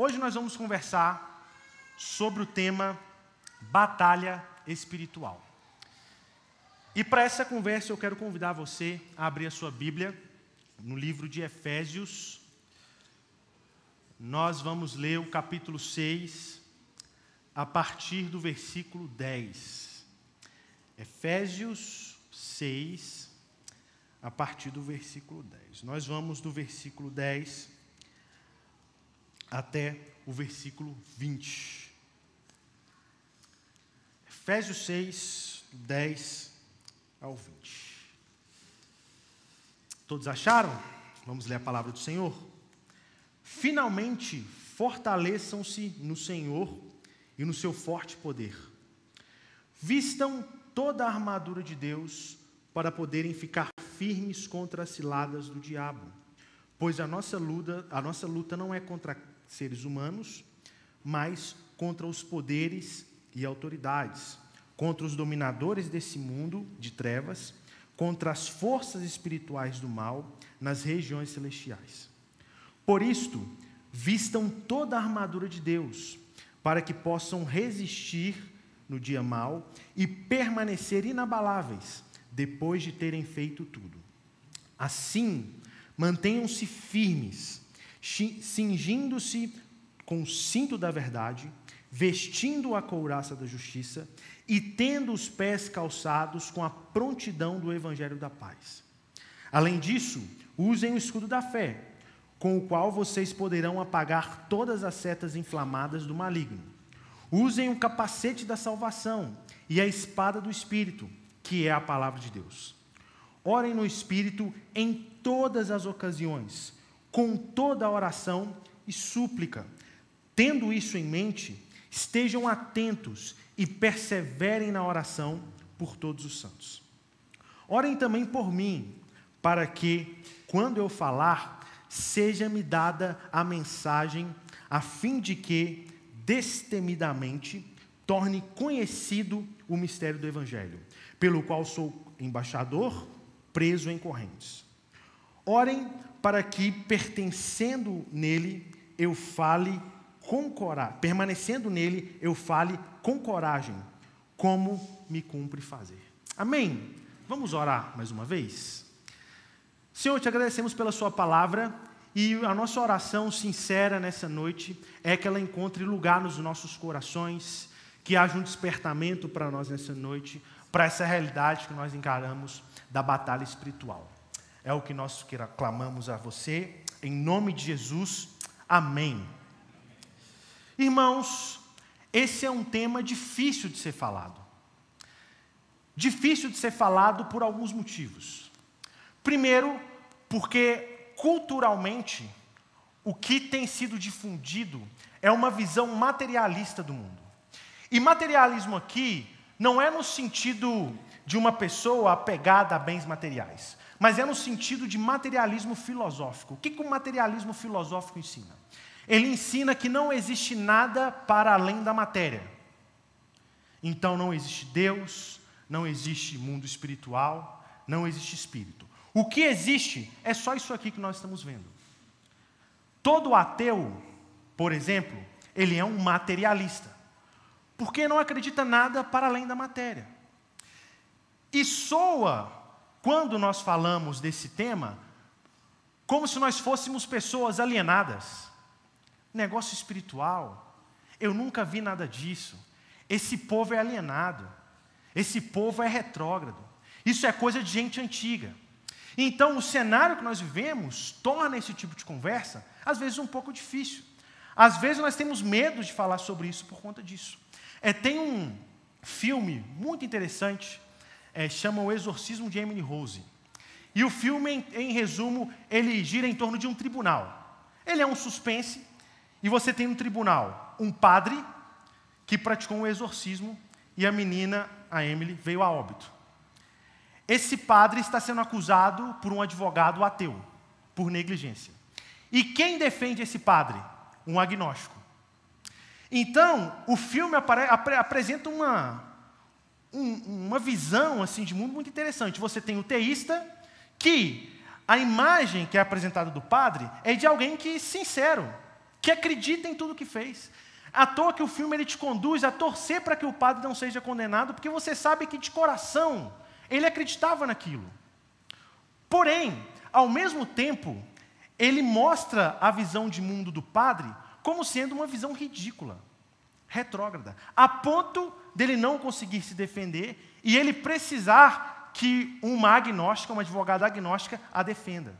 Hoje nós vamos conversar sobre o tema batalha espiritual. E para essa conversa eu quero convidar você a abrir a sua Bíblia no livro de Efésios. Nós vamos ler o capítulo 6 a partir do versículo 10. Efésios 6 a partir do versículo 10. Nós vamos do versículo 10 até o versículo 20. Efésios 6, 10 ao 20. Todos acharam? Vamos ler a palavra do Senhor. Finalmente, fortaleçam-se no Senhor e no seu forte poder. Vistam toda a armadura de Deus para poderem ficar firmes contra as ciladas do diabo. Pois a nossa luta, a nossa luta não é contra seres humanos, mas contra os poderes e autoridades, contra os dominadores desse mundo de trevas, contra as forças espirituais do mal nas regiões celestiais. Por isto, vistam toda a armadura de Deus, para que possam resistir no dia mal e permanecer inabaláveis depois de terem feito tudo. Assim, mantenham-se firmes cingindo-se com o cinto da verdade, vestindo a couraça da justiça e tendo os pés calçados com a prontidão do evangelho da paz. Além disso, usem o escudo da fé, com o qual vocês poderão apagar todas as setas inflamadas do maligno. Usem o capacete da salvação e a espada do espírito, que é a palavra de Deus. Orem no espírito em todas as ocasiões com toda a oração e súplica. Tendo isso em mente, estejam atentos e perseverem na oração por todos os santos. Orem também por mim, para que, quando eu falar, seja-me dada a mensagem, a fim de que, destemidamente, torne conhecido o mistério do Evangelho, pelo qual sou embaixador, preso em correntes. Orem para que, pertencendo nele, eu fale com coragem, permanecendo nele, eu fale com coragem, como me cumpre fazer. Amém? Vamos orar mais uma vez? Senhor, te agradecemos pela Sua palavra e a nossa oração sincera nessa noite é que ela encontre lugar nos nossos corações, que haja um despertamento para nós nessa noite, para essa realidade que nós encaramos da batalha espiritual. É o que nós clamamos a você, em nome de Jesus. Amém. Irmãos, esse é um tema difícil de ser falado. Difícil de ser falado por alguns motivos. Primeiro, porque culturalmente o que tem sido difundido é uma visão materialista do mundo. E materialismo aqui não é no sentido de uma pessoa apegada a bens materiais mas é no sentido de materialismo filosófico. O que, que o materialismo filosófico ensina? Ele ensina que não existe nada para além da matéria. Então não existe Deus, não existe mundo espiritual, não existe espírito. O que existe é só isso aqui que nós estamos vendo. Todo ateu, por exemplo, ele é um materialista, porque não acredita nada para além da matéria. E soa quando nós falamos desse tema, como se nós fôssemos pessoas alienadas. Negócio espiritual. Eu nunca vi nada disso. Esse povo é alienado. Esse povo é retrógrado. Isso é coisa de gente antiga. Então, o cenário que nós vivemos torna esse tipo de conversa, às vezes, um pouco difícil. Às vezes, nós temos medo de falar sobre isso por conta disso. É, tem um filme muito interessante é, chama O Exorcismo de Emily Rose. E o filme, em, em resumo, ele gira em torno de um tribunal. Ele é um suspense, e você tem no tribunal um padre que praticou um exorcismo e a menina, a Emily, veio a óbito. Esse padre está sendo acusado por um advogado ateu, por negligência. E quem defende esse padre? Um agnóstico. Então, o filme apre apresenta uma, um, uma visão assim de mundo muito interessante. Você tem o teísta, que a imagem que é apresentada do padre é de alguém que sincero. que acredita em tudo que fez. À toa que o filme ele te conduz a torcer para que o padre não seja condenado, porque você sabe que de coração ele acreditava naquilo. Porém, ao mesmo tempo, ele mostra a visão de mundo do padre como sendo uma visão ridícula, retrógrada, a ponto dele não conseguir se defender e ele precisar que uma agnóstica, uma advogada agnóstica, a defenda.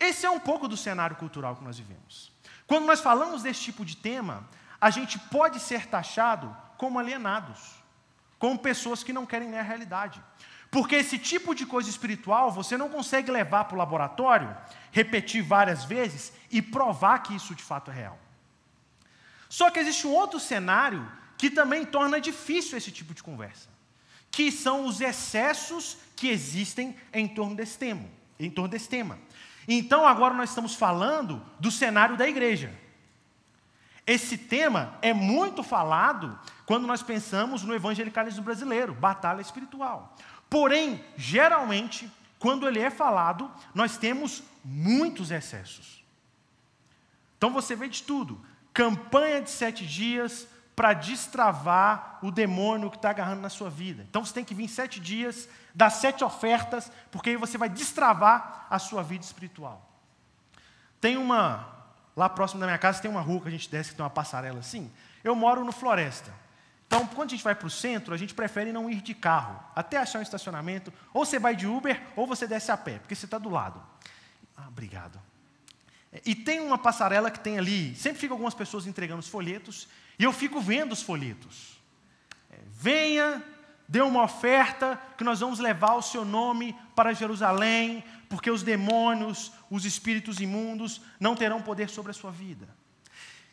Esse é um pouco do cenário cultural que nós vivemos. Quando nós falamos desse tipo de tema, a gente pode ser taxado como alienados, como pessoas que não querem ler a realidade. Porque esse tipo de coisa espiritual você não consegue levar para o laboratório, repetir várias vezes e provar que isso de fato é real. Só que existe um outro cenário que também torna difícil esse tipo de conversa, que são os excessos que existem em torno desse tema. Em torno desse tema. Então agora nós estamos falando do cenário da igreja. Esse tema é muito falado quando nós pensamos no evangelicalismo brasileiro, batalha espiritual. Porém, geralmente, quando ele é falado, nós temos muitos excessos. Então você vê de tudo: campanha de sete dias para destravar o demônio que está agarrando na sua vida. Então você tem que vir sete dias, dar sete ofertas, porque aí você vai destravar a sua vida espiritual. Tem uma, lá próximo da minha casa, tem uma rua que a gente desce que tem uma passarela assim. Eu moro no Floresta. Então, quando a gente vai para o centro, a gente prefere não ir de carro, até achar um estacionamento. Ou você vai de Uber, ou você desce a pé, porque você está do lado. Ah, obrigado. E tem uma passarela que tem ali, sempre ficam algumas pessoas entregando os folhetos, e eu fico vendo os folhetos. É, venha, dê uma oferta, que nós vamos levar o seu nome para Jerusalém, porque os demônios, os espíritos imundos, não terão poder sobre a sua vida.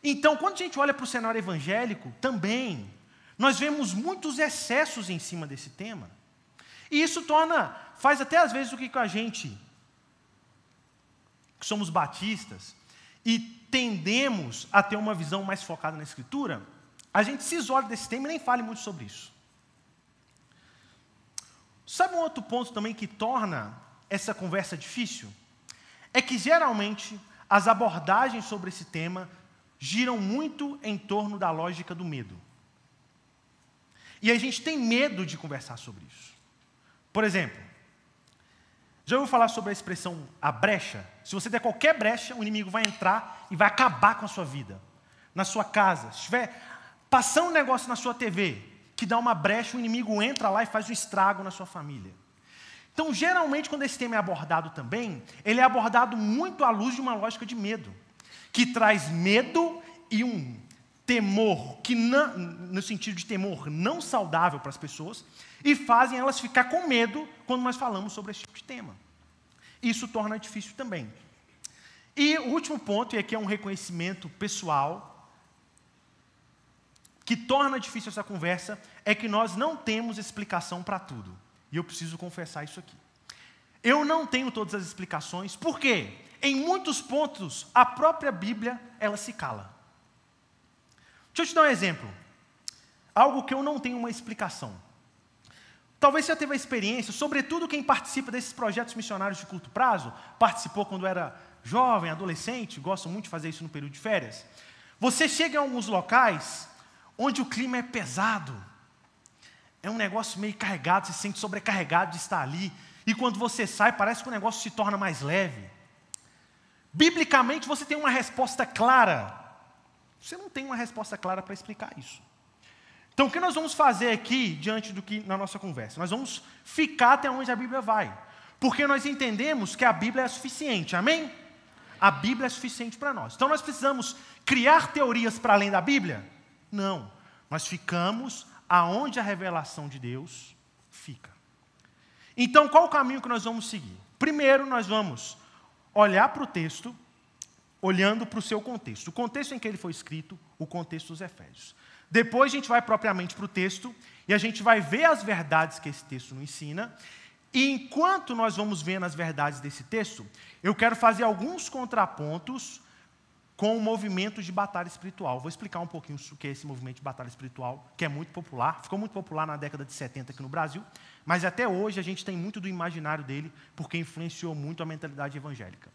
Então, quando a gente olha para o cenário evangélico, também nós vemos muitos excessos em cima desse tema. E isso torna, faz até às vezes o que com a gente, que somos batistas, e tendemos a ter uma visão mais focada na Escritura, a gente se isola desse tema e nem fale muito sobre isso. Sabe um outro ponto também que torna essa conversa difícil? É que geralmente as abordagens sobre esse tema giram muito em torno da lógica do medo. E a gente tem medo de conversar sobre isso. Por exemplo, já ouviu falar sobre a expressão a brecha? Se você der qualquer brecha, o inimigo vai entrar e vai acabar com a sua vida. Na sua casa, se estiver passando um negócio na sua TV que dá uma brecha, o inimigo entra lá e faz um estrago na sua família. Então, geralmente, quando esse tema é abordado também, ele é abordado muito à luz de uma lógica de medo, que traz medo e um temor, que no sentido de temor não saudável para as pessoas, e fazem elas ficar com medo quando nós falamos sobre esse tipo de tema. Isso torna difícil também. E o último ponto, e aqui é um reconhecimento pessoal, que torna difícil essa conversa, é que nós não temos explicação para tudo. E eu preciso confessar isso aqui. Eu não tenho todas as explicações, porque em muitos pontos a própria Bíblia ela se cala. Deixa eu te dar um exemplo. Algo que eu não tenho uma explicação. Talvez você já teve a experiência, sobretudo quem participa desses projetos missionários de curto prazo, participou quando era jovem, adolescente, gosta muito de fazer isso no período de férias. Você chega em alguns locais onde o clima é pesado, é um negócio meio carregado, você se sente sobrecarregado de estar ali, e quando você sai, parece que o negócio se torna mais leve. Biblicamente, você tem uma resposta clara você não tem uma resposta clara para explicar isso. Então, o que nós vamos fazer aqui, diante do que na nossa conversa? Nós vamos ficar até onde a Bíblia vai. Porque nós entendemos que a Bíblia é suficiente, amém? A Bíblia é suficiente para nós. Então, nós precisamos criar teorias para além da Bíblia? Não. Nós ficamos aonde a revelação de Deus fica. Então, qual o caminho que nós vamos seguir? Primeiro, nós vamos olhar para o texto olhando para o seu contexto. O contexto em que ele foi escrito, o contexto dos Efésios. Depois a gente vai propriamente para o texto e a gente vai ver as verdades que esse texto nos ensina. E enquanto nós vamos vendo as verdades desse texto, eu quero fazer alguns contrapontos com o movimento de batalha espiritual. Vou explicar um pouquinho o que é esse movimento de batalha espiritual, que é muito popular, ficou muito popular na década de 70 aqui no Brasil, mas até hoje a gente tem muito do imaginário dele, porque influenciou muito a mentalidade evangélica.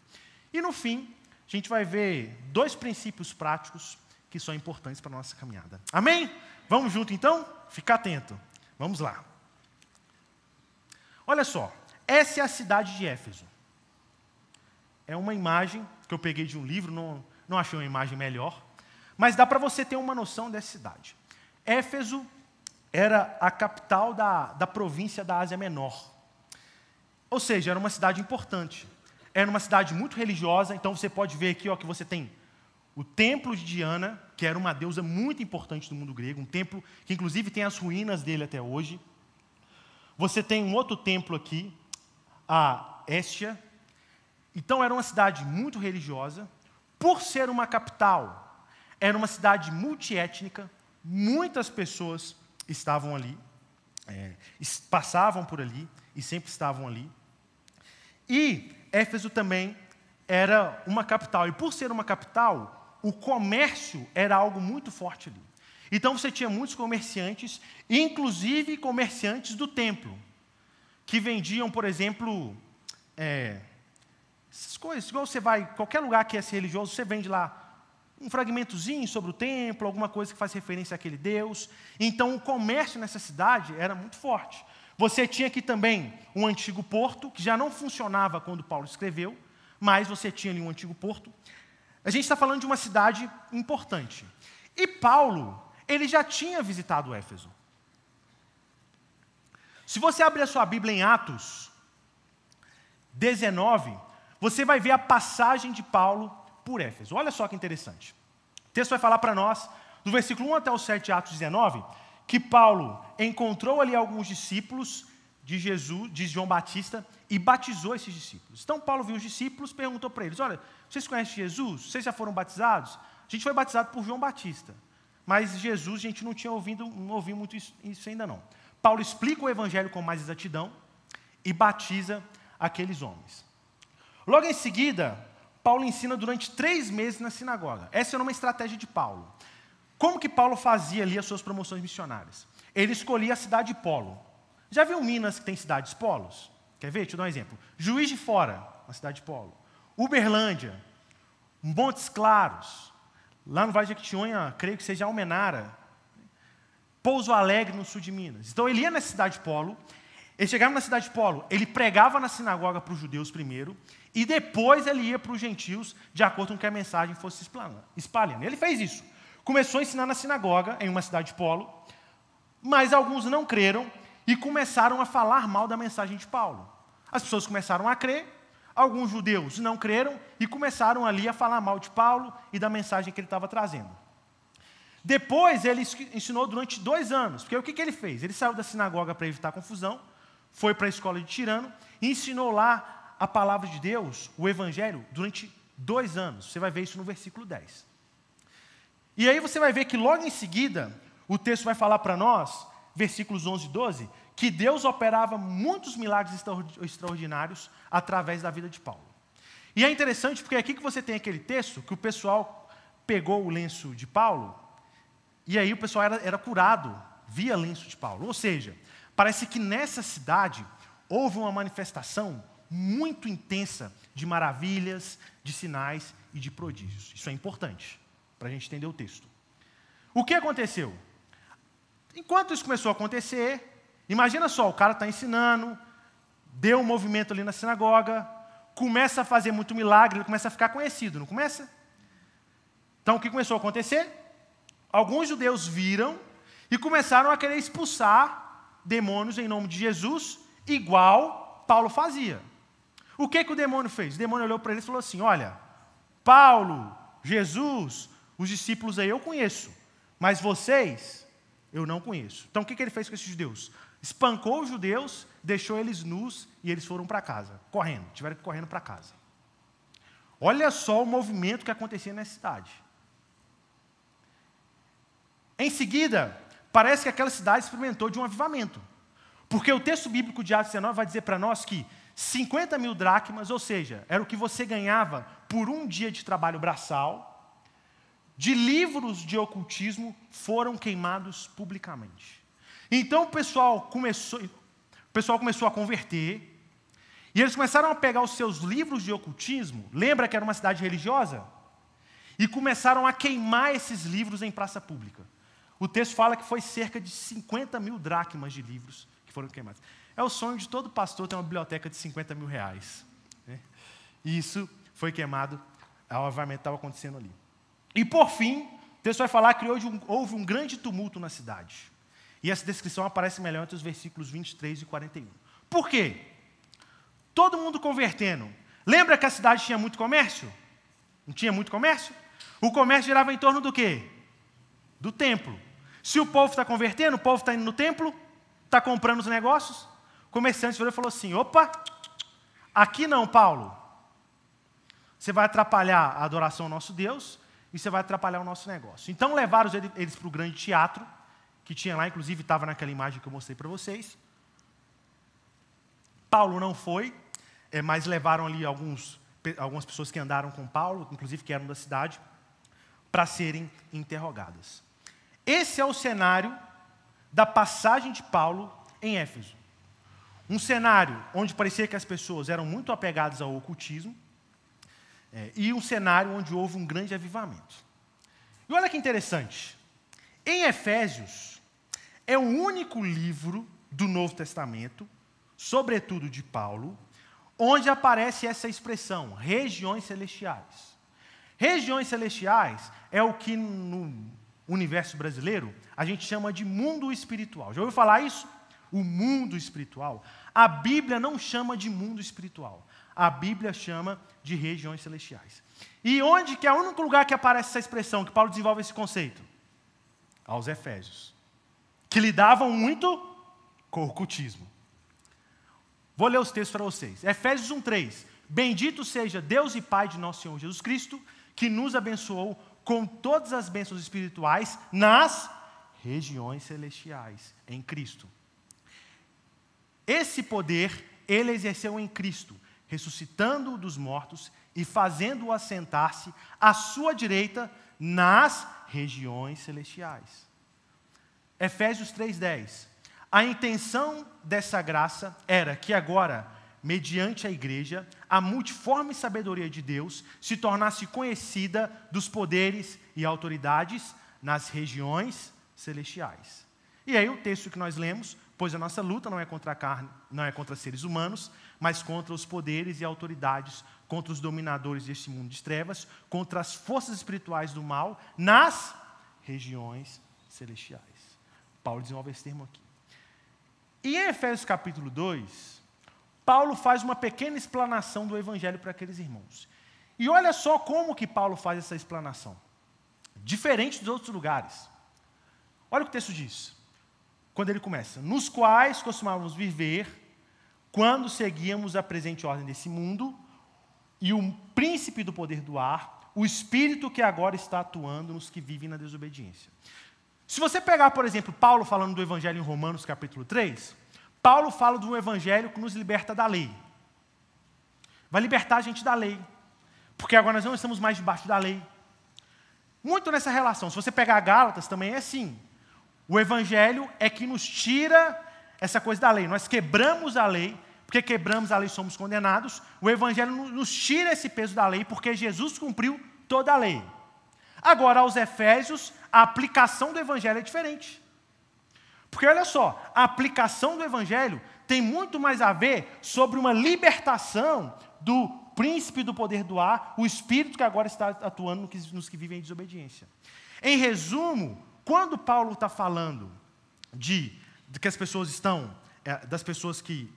E no fim, a gente vai ver dois princípios práticos que são importantes para a nossa caminhada. Amém? Vamos junto então? Fica atento. Vamos lá. Olha só, essa é a cidade de Éfeso. É uma imagem que eu peguei de um livro, não, não achei uma imagem melhor, mas dá para você ter uma noção dessa cidade. Éfeso era a capital da, da província da Ásia Menor. Ou seja, era uma cidade importante. Era uma cidade muito religiosa, então você pode ver aqui ó, que você tem o templo de Diana, que era uma deusa muito importante do mundo grego, um templo que inclusive tem as ruínas dele até hoje. Você tem um outro templo aqui, a Estia. Então era uma cidade muito religiosa. Por ser uma capital, era uma cidade multiétnica, muitas pessoas estavam ali, é, passavam por ali e sempre estavam ali. E Éfeso também era uma capital, e por ser uma capital, o comércio era algo muito forte ali. Então você tinha muitos comerciantes, inclusive comerciantes do templo, que vendiam, por exemplo, é, essas coisas, igual você vai, qualquer lugar que é religioso, você vende lá um fragmentozinho sobre o templo, alguma coisa que faz referência àquele Deus. Então o comércio nessa cidade era muito forte. Você tinha aqui também um antigo porto, que já não funcionava quando Paulo escreveu, mas você tinha ali um antigo porto. A gente está falando de uma cidade importante. E Paulo, ele já tinha visitado Éfeso. Se você abrir a sua Bíblia em Atos 19, você vai ver a passagem de Paulo por Éfeso. Olha só que interessante. O texto vai falar para nós, do versículo 1 até o 7, Atos 19, que Paulo encontrou ali alguns discípulos de Jesus, de João Batista, e batizou esses discípulos. Então Paulo viu os discípulos, perguntou para eles: Olha, vocês conhecem Jesus? Vocês já foram batizados? A gente foi batizado por João Batista, mas Jesus a gente não tinha ouvido, não ouviu muito isso, isso ainda não. Paulo explica o evangelho com mais exatidão e batiza aqueles homens. Logo em seguida, Paulo ensina durante três meses na sinagoga. Essa era uma estratégia de Paulo. Como que Paulo fazia ali as suas promoções missionárias? Ele escolhia a cidade de polo. Já viu Minas que tem cidades polos? Quer ver? Deixa eu dar um exemplo. Juiz de Fora, uma cidade de polo. Uberlândia, Montes Claros, lá no Vale de Jequitinhonha, creio que seja Almenara. Pouso Alegre, no sul de Minas. Então ele ia na cidade de polo, ele chegava na cidade de polo, ele pregava na sinagoga para os judeus primeiro, e depois ele ia para os gentios, de acordo com que a mensagem fosse espalhando. Ele fez isso. Começou a ensinar na sinagoga, em uma cidade de polo, mas alguns não creram e começaram a falar mal da mensagem de Paulo. As pessoas começaram a crer, alguns judeus não creram e começaram ali a falar mal de Paulo e da mensagem que ele estava trazendo. Depois ele ensinou durante dois anos, porque o que, que ele fez? Ele saiu da sinagoga para evitar confusão, foi para a escola de Tirano e ensinou lá a palavra de Deus, o Evangelho, durante dois anos. Você vai ver isso no versículo 10. E aí você vai ver que logo em seguida, o texto vai falar para nós, versículos 11 e 12, que Deus operava muitos milagres extraordinários através da vida de Paulo. E é interessante porque é aqui que você tem aquele texto que o pessoal pegou o lenço de Paulo e aí o pessoal era, era curado via lenço de Paulo. Ou seja, parece que nessa cidade houve uma manifestação muito intensa de maravilhas, de sinais e de prodígios. Isso é importante para a gente entender o texto. O que aconteceu? Enquanto isso começou a acontecer, imagina só, o cara está ensinando, deu um movimento ali na sinagoga, começa a fazer muito milagre, ele começa a ficar conhecido, não começa? Então o que começou a acontecer? Alguns judeus viram e começaram a querer expulsar demônios em nome de Jesus, igual Paulo fazia. O que, que o demônio fez? O demônio olhou para ele e falou assim: Olha, Paulo, Jesus, os discípulos aí eu conheço, mas vocês eu não conheço. Então o que, que ele fez com esses judeus? Espancou os judeus, deixou eles nus e eles foram para casa, correndo, tiveram que ir correndo para casa. Olha só o movimento que acontecia nessa cidade. Em seguida, parece que aquela cidade experimentou de um avivamento. Porque o texto bíblico de Atos 19 vai dizer para nós que 50 mil dracmas, ou seja, era o que você ganhava por um dia de trabalho braçal, de livros de ocultismo foram queimados publicamente. Então o pessoal começou, o pessoal começou a converter, E eles começaram a pegar os seus livros de ocultismo, lembra que era uma cidade religiosa? E começaram a queimar esses livros em praça pública. O texto fala que foi cerca de 50 mil dracmas de livros que foram queimados. É o sonho de todo pastor ter uma biblioteca de 50 mil reais. Né? E isso foi queimado, obviamente estava acontecendo ali. E por fim, o texto vai falar que um, houve um grande tumulto na cidade. E essa descrição aparece melhor entre os versículos 23 e 41. Por quê? Todo mundo convertendo. Lembra que a cidade tinha muito comércio? Não tinha muito comércio? O comércio girava em torno do quê? Do templo. Se o povo está convertendo, o povo está indo no templo, está comprando os negócios, o comerciante virou e falou assim: opa, aqui não, Paulo. Você vai atrapalhar a adoração ao nosso Deus e você vai atrapalhar o nosso negócio. Então levaram eles para o grande teatro, que tinha lá, inclusive estava naquela imagem que eu mostrei para vocês. Paulo não foi, é, mas levaram ali alguns, algumas pessoas que andaram com Paulo, inclusive que eram da cidade, para serem interrogadas. Esse é o cenário da passagem de Paulo em Éfeso. Um cenário onde parecia que as pessoas eram muito apegadas ao ocultismo, é, e um cenário onde houve um grande avivamento. E olha que interessante, em Efésios, é o único livro do Novo Testamento sobretudo de Paulo, onde aparece essa expressão, regiões celestiais. Regiões celestiais é o que no universo brasileiro a gente chama de mundo espiritual. Já ouviu falar isso? O mundo espiritual. A Bíblia não chama de mundo espiritual. A Bíblia chama de regiões celestiais. E onde que é o único lugar que aparece essa expressão, que Paulo desenvolve esse conceito? Aos Efésios. Que lidavam muito com o ocultismo. Vou ler os textos para vocês. Efésios 1:3. Bendito seja Deus e Pai de nosso Senhor Jesus Cristo, que nos abençoou com todas as bênçãos espirituais nas regiões celestiais em Cristo. Esse poder ele exerceu em Cristo, ressuscitando-o dos mortos e fazendo-o assentar-se à sua direita nas regiões celestiais. Efésios 3:10. A intenção dessa graça era que agora, mediante a igreja, a multiforme sabedoria de Deus se tornasse conhecida dos poderes e autoridades nas regiões celestiais. E aí o texto que nós lemos, pois a nossa luta não é contra a carne, não é contra seres humanos, mas contra os poderes e autoridades, contra os dominadores deste mundo de trevas, contra as forças espirituais do mal nas regiões celestiais. Paulo desenvolve esse termo aqui. E em Efésios capítulo 2, Paulo faz uma pequena explanação do evangelho para aqueles irmãos. E olha só como que Paulo faz essa explanação. Diferente dos outros lugares. Olha o que o texto diz. Quando ele começa: Nos quais costumávamos viver quando seguíamos a presente ordem desse mundo e o príncipe do poder do ar, o espírito que agora está atuando nos que vivem na desobediência. Se você pegar, por exemplo, Paulo falando do Evangelho em Romanos, capítulo 3, Paulo fala de um Evangelho que nos liberta da lei. Vai libertar a gente da lei. Porque agora nós não estamos mais debaixo da lei. Muito nessa relação. Se você pegar Gálatas, também é assim. O Evangelho é que nos tira essa coisa da lei. Nós quebramos a lei, porque quebramos a lei somos condenados. O Evangelho nos tira esse peso da lei, porque Jesus cumpriu toda a lei. Agora, aos Efésios, a aplicação do Evangelho é diferente. Porque olha só, a aplicação do Evangelho tem muito mais a ver sobre uma libertação do príncipe do poder do ar, o espírito que agora está atuando nos que vivem em desobediência. Em resumo, quando Paulo está falando de, de, que as pessoas estão, é, das pessoas que,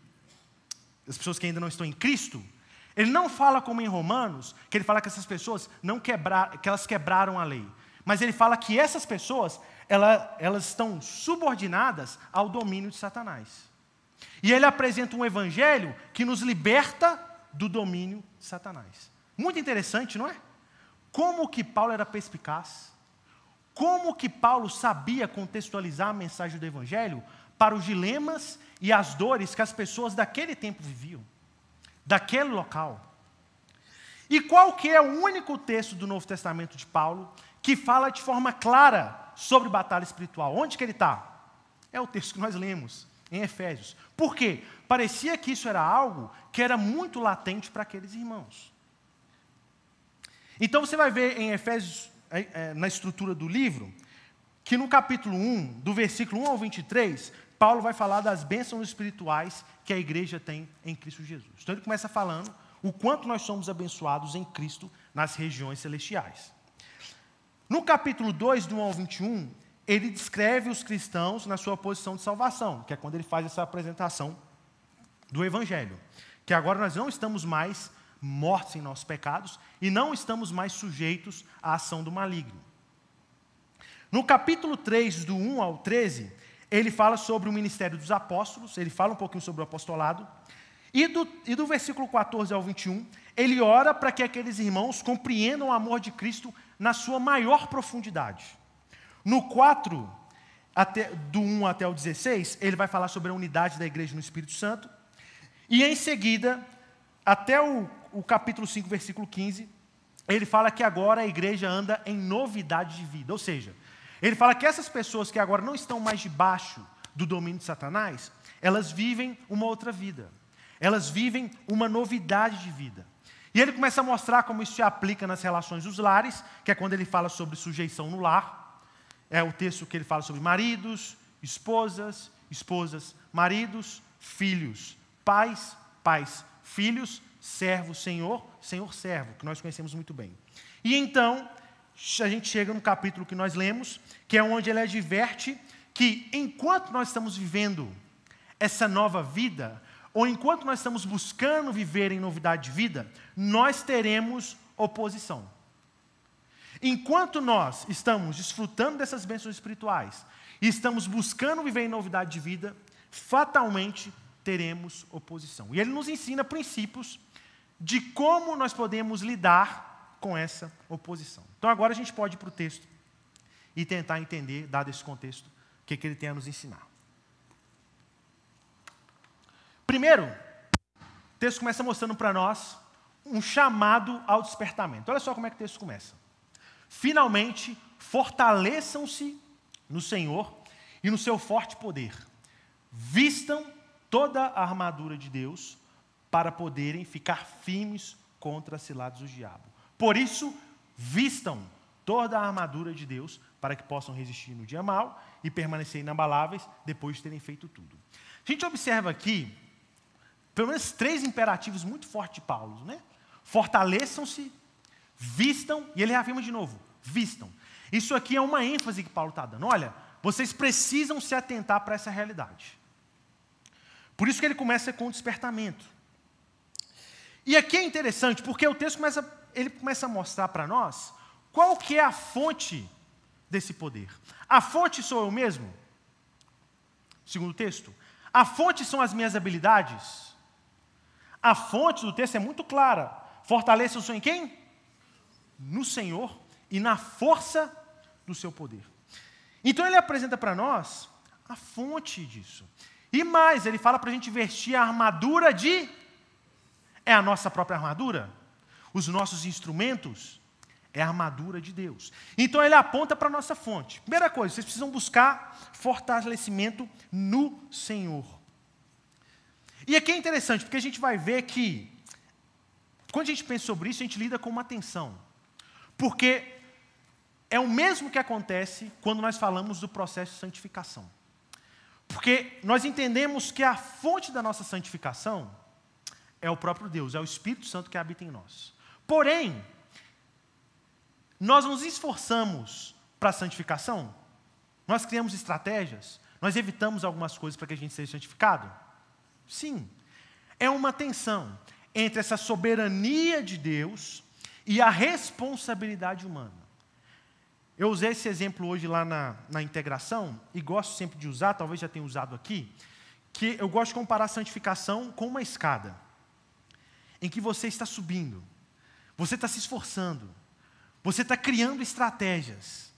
das pessoas que ainda não estão em Cristo, ele não fala como em Romanos, que ele fala que essas pessoas não quebrar, que elas quebraram a lei. Mas ele fala que essas pessoas, ela, elas estão subordinadas ao domínio de Satanás. E ele apresenta um evangelho que nos liberta do domínio de Satanás. Muito interessante, não é? Como que Paulo era perspicaz? Como que Paulo sabia contextualizar a mensagem do evangelho para os dilemas e as dores que as pessoas daquele tempo viviam, daquele local? E qual que é o único texto do Novo Testamento de Paulo que fala de forma clara sobre batalha espiritual. Onde que ele está? É o texto que nós lemos, em Efésios. Por quê? Parecia que isso era algo que era muito latente para aqueles irmãos. Então você vai ver em Efésios, na estrutura do livro, que no capítulo 1, do versículo 1 ao 23, Paulo vai falar das bênçãos espirituais que a igreja tem em Cristo Jesus. Então ele começa falando o quanto nós somos abençoados em Cristo nas regiões celestiais. No capítulo 2, do 1 ao 21, ele descreve os cristãos na sua posição de salvação, que é quando ele faz essa apresentação do Evangelho. Que agora nós não estamos mais mortos em nossos pecados e não estamos mais sujeitos à ação do maligno. No capítulo 3, do 1 ao 13, ele fala sobre o ministério dos apóstolos, ele fala um pouquinho sobre o apostolado. E do, e do versículo 14 ao 21, ele ora para que aqueles irmãos compreendam o amor de Cristo na sua maior profundidade. No 4, até, do 1 até o 16, ele vai falar sobre a unidade da igreja no Espírito Santo. E em seguida, até o, o capítulo 5, versículo 15, ele fala que agora a igreja anda em novidade de vida. Ou seja, ele fala que essas pessoas que agora não estão mais debaixo do domínio de Satanás, elas vivem uma outra vida. Elas vivem uma novidade de vida. E ele começa a mostrar como isso se aplica nas relações dos lares, que é quando ele fala sobre sujeição no lar. É o texto que ele fala sobre maridos, esposas, esposas, maridos, filhos, pais, pais, filhos, servo, senhor, senhor, servo, que nós conhecemos muito bem. E então, a gente chega no capítulo que nós lemos, que é onde ele adverte que enquanto nós estamos vivendo essa nova vida, ou enquanto nós estamos buscando viver em novidade de vida, nós teremos oposição. Enquanto nós estamos desfrutando dessas bênçãos espirituais e estamos buscando viver em novidade de vida, fatalmente teremos oposição. E ele nos ensina princípios de como nós podemos lidar com essa oposição. Então agora a gente pode ir para o texto e tentar entender, dado esse contexto, o que, que ele tem a nos ensinar. Primeiro, o texto começa mostrando para nós um chamado ao despertamento. Olha só como é que o texto começa. Finalmente, fortaleçam-se no Senhor e no seu forte poder. Vistam toda a armadura de Deus para poderem ficar firmes contra as ciladas do diabo. Por isso, vistam toda a armadura de Deus para que possam resistir no dia mal e permanecer inabaláveis depois de terem feito tudo. A gente observa aqui pelo menos três imperativos muito fortes de Paulo, né? Fortaleçam-se, vistam, e ele afirma de novo: vistam. Isso aqui é uma ênfase que Paulo está dando. Olha, vocês precisam se atentar para essa realidade. Por isso que ele começa com o despertamento. E aqui é interessante, porque o texto começa, ele começa a mostrar para nós qual que é a fonte desse poder. A fonte sou eu mesmo? Segundo o texto. A fonte são as minhas habilidades? A fonte do texto é muito clara. Fortaleça-se em quem? No Senhor e na força do seu poder. Então ele apresenta para nós a fonte disso. E mais, ele fala para a gente vestir a armadura de. É a nossa própria armadura? Os nossos instrumentos? É a armadura de Deus. Então ele aponta para a nossa fonte. Primeira coisa, vocês precisam buscar fortalecimento no Senhor. E aqui é interessante, porque a gente vai ver que, quando a gente pensa sobre isso, a gente lida com uma tensão. Porque é o mesmo que acontece quando nós falamos do processo de santificação. Porque nós entendemos que a fonte da nossa santificação é o próprio Deus, é o Espírito Santo que habita em nós. Porém, nós nos esforçamos para a santificação, nós criamos estratégias, nós evitamos algumas coisas para que a gente seja santificado. Sim, é uma tensão entre essa soberania de Deus e a responsabilidade humana. Eu usei esse exemplo hoje lá na, na integração e gosto sempre de usar, talvez já tenha usado aqui, que eu gosto de comparar a santificação com uma escada, em que você está subindo, você está se esforçando, você está criando estratégias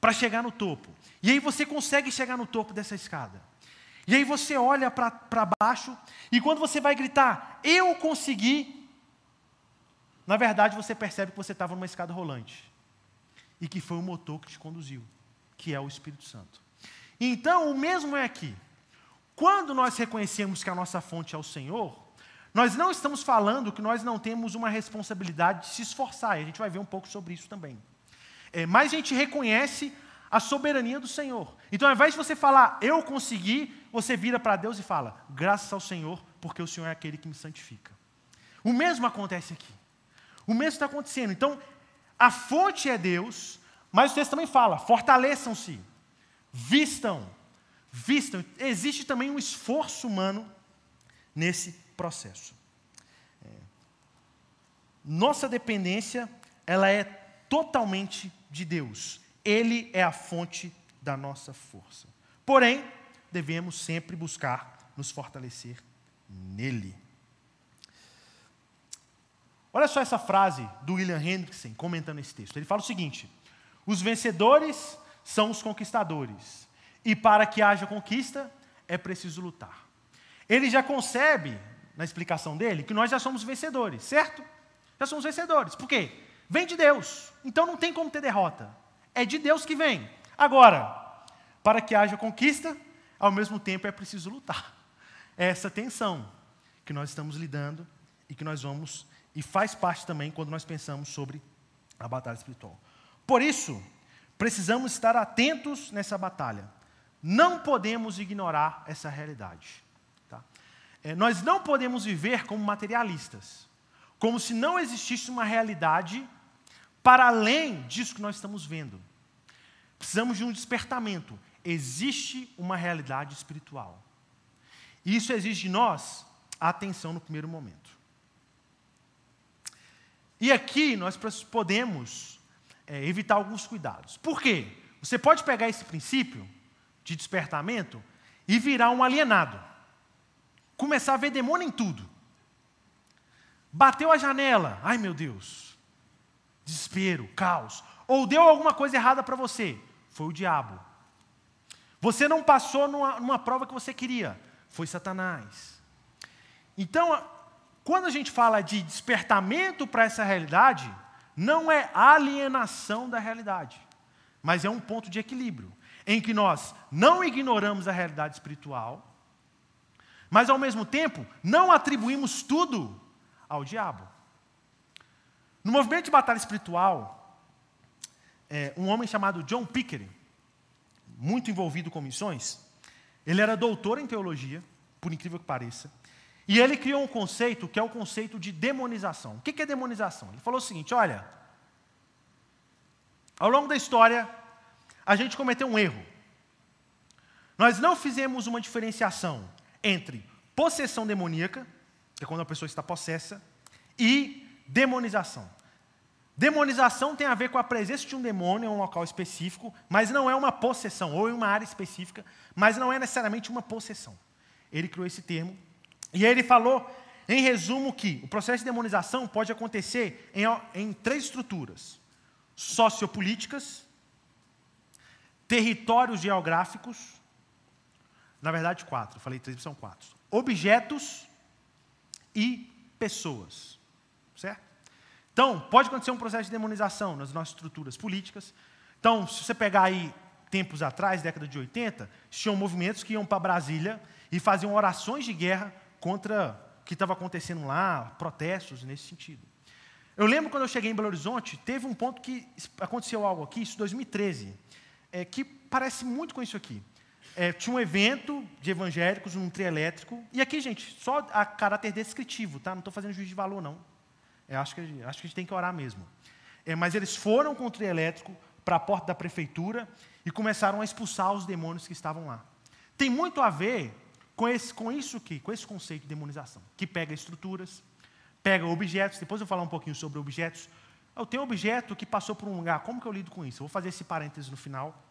para chegar no topo. E aí você consegue chegar no topo dessa escada. E aí você olha para baixo, e quando você vai gritar, eu consegui, na verdade você percebe que você estava numa escada rolante. E que foi o motor que te conduziu, que é o Espírito Santo. Então, o mesmo é aqui. Quando nós reconhecemos que a nossa fonte é o Senhor, nós não estamos falando que nós não temos uma responsabilidade de se esforçar, e a gente vai ver um pouco sobre isso também. É, mas a gente reconhece a soberania do Senhor. Então, ao invés de você falar, eu consegui, você vira para Deus e fala, graças ao Senhor, porque o Senhor é aquele que me santifica. O mesmo acontece aqui. O mesmo está acontecendo. Então, a fonte é Deus, mas o texto também fala: fortaleçam-se, vistam, vistam. Existe também um esforço humano nesse processo. É. Nossa dependência, ela é totalmente de Deus. Ele é a fonte da nossa força. Porém, devemos sempre buscar nos fortalecer nele. Olha só essa frase do William Hendrickson comentando esse texto. Ele fala o seguinte: os vencedores são os conquistadores, e para que haja conquista é preciso lutar. Ele já concebe, na explicação dele, que nós já somos vencedores, certo? Já somos vencedores. Por quê? Vem de Deus, então não tem como ter derrota. É de Deus que vem. Agora, para que haja conquista, ao mesmo tempo é preciso lutar. É essa tensão que nós estamos lidando e que nós vamos e faz parte também quando nós pensamos sobre a batalha espiritual. Por isso, precisamos estar atentos nessa batalha. Não podemos ignorar essa realidade. Tá? É, nós não podemos viver como materialistas, como se não existisse uma realidade para além disso que nós estamos vendo. Precisamos de um despertamento. Existe uma realidade espiritual. Isso exige de nós a atenção no primeiro momento. E aqui nós podemos é, evitar alguns cuidados. Por quê? Você pode pegar esse princípio de despertamento e virar um alienado. Começar a ver demônio em tudo. Bateu a janela, ai meu Deus. Desespero, caos. Ou deu alguma coisa errada para você, foi o diabo. Você não passou numa, numa prova que você queria, foi Satanás. Então, quando a gente fala de despertamento para essa realidade, não é alienação da realidade, mas é um ponto de equilíbrio, em que nós não ignoramos a realidade espiritual, mas ao mesmo tempo não atribuímos tudo ao diabo. No movimento de batalha espiritual, é, um homem chamado John Pickering, muito envolvido com missões, ele era doutor em teologia, por incrível que pareça, e ele criou um conceito que é o conceito de demonização. O que é demonização? Ele falou o seguinte: olha, ao longo da história, a gente cometeu um erro. Nós não fizemos uma diferenciação entre possessão demoníaca, que é quando a pessoa está possessa, e demonização. Demonização tem a ver com a presença de um demônio em um local específico, mas não é uma possessão, ou em uma área específica, mas não é necessariamente uma possessão. Ele criou esse termo e aí ele falou, em resumo, que o processo de demonização pode acontecer em, em três estruturas: sociopolíticas, territórios geográficos, na verdade, quatro, falei três, são quatro. Objetos e pessoas. Certo? Então, pode acontecer um processo de demonização nas nossas estruturas políticas. Então, se você pegar aí tempos atrás, década de 80, tinham movimentos que iam para Brasília e faziam orações de guerra contra o que estava acontecendo lá, protestos nesse sentido. Eu lembro quando eu cheguei em Belo Horizonte, teve um ponto que aconteceu algo aqui, isso em 2013, é, que parece muito com isso aqui. É, tinha um evento de evangélicos num trio elétrico, e aqui, gente, só a caráter descritivo, tá? não estou fazendo juízo de valor, não. É, acho, que, acho que a gente tem que orar mesmo. É, mas eles foram com o trio elétrico para a porta da prefeitura e começaram a expulsar os demônios que estavam lá. Tem muito a ver com, esse, com isso aqui, com esse conceito de demonização, que pega estruturas, pega objetos, depois eu vou falar um pouquinho sobre objetos. Eu tenho objeto que passou por um lugar, como que eu lido com isso? Eu vou fazer esse parênteses no final.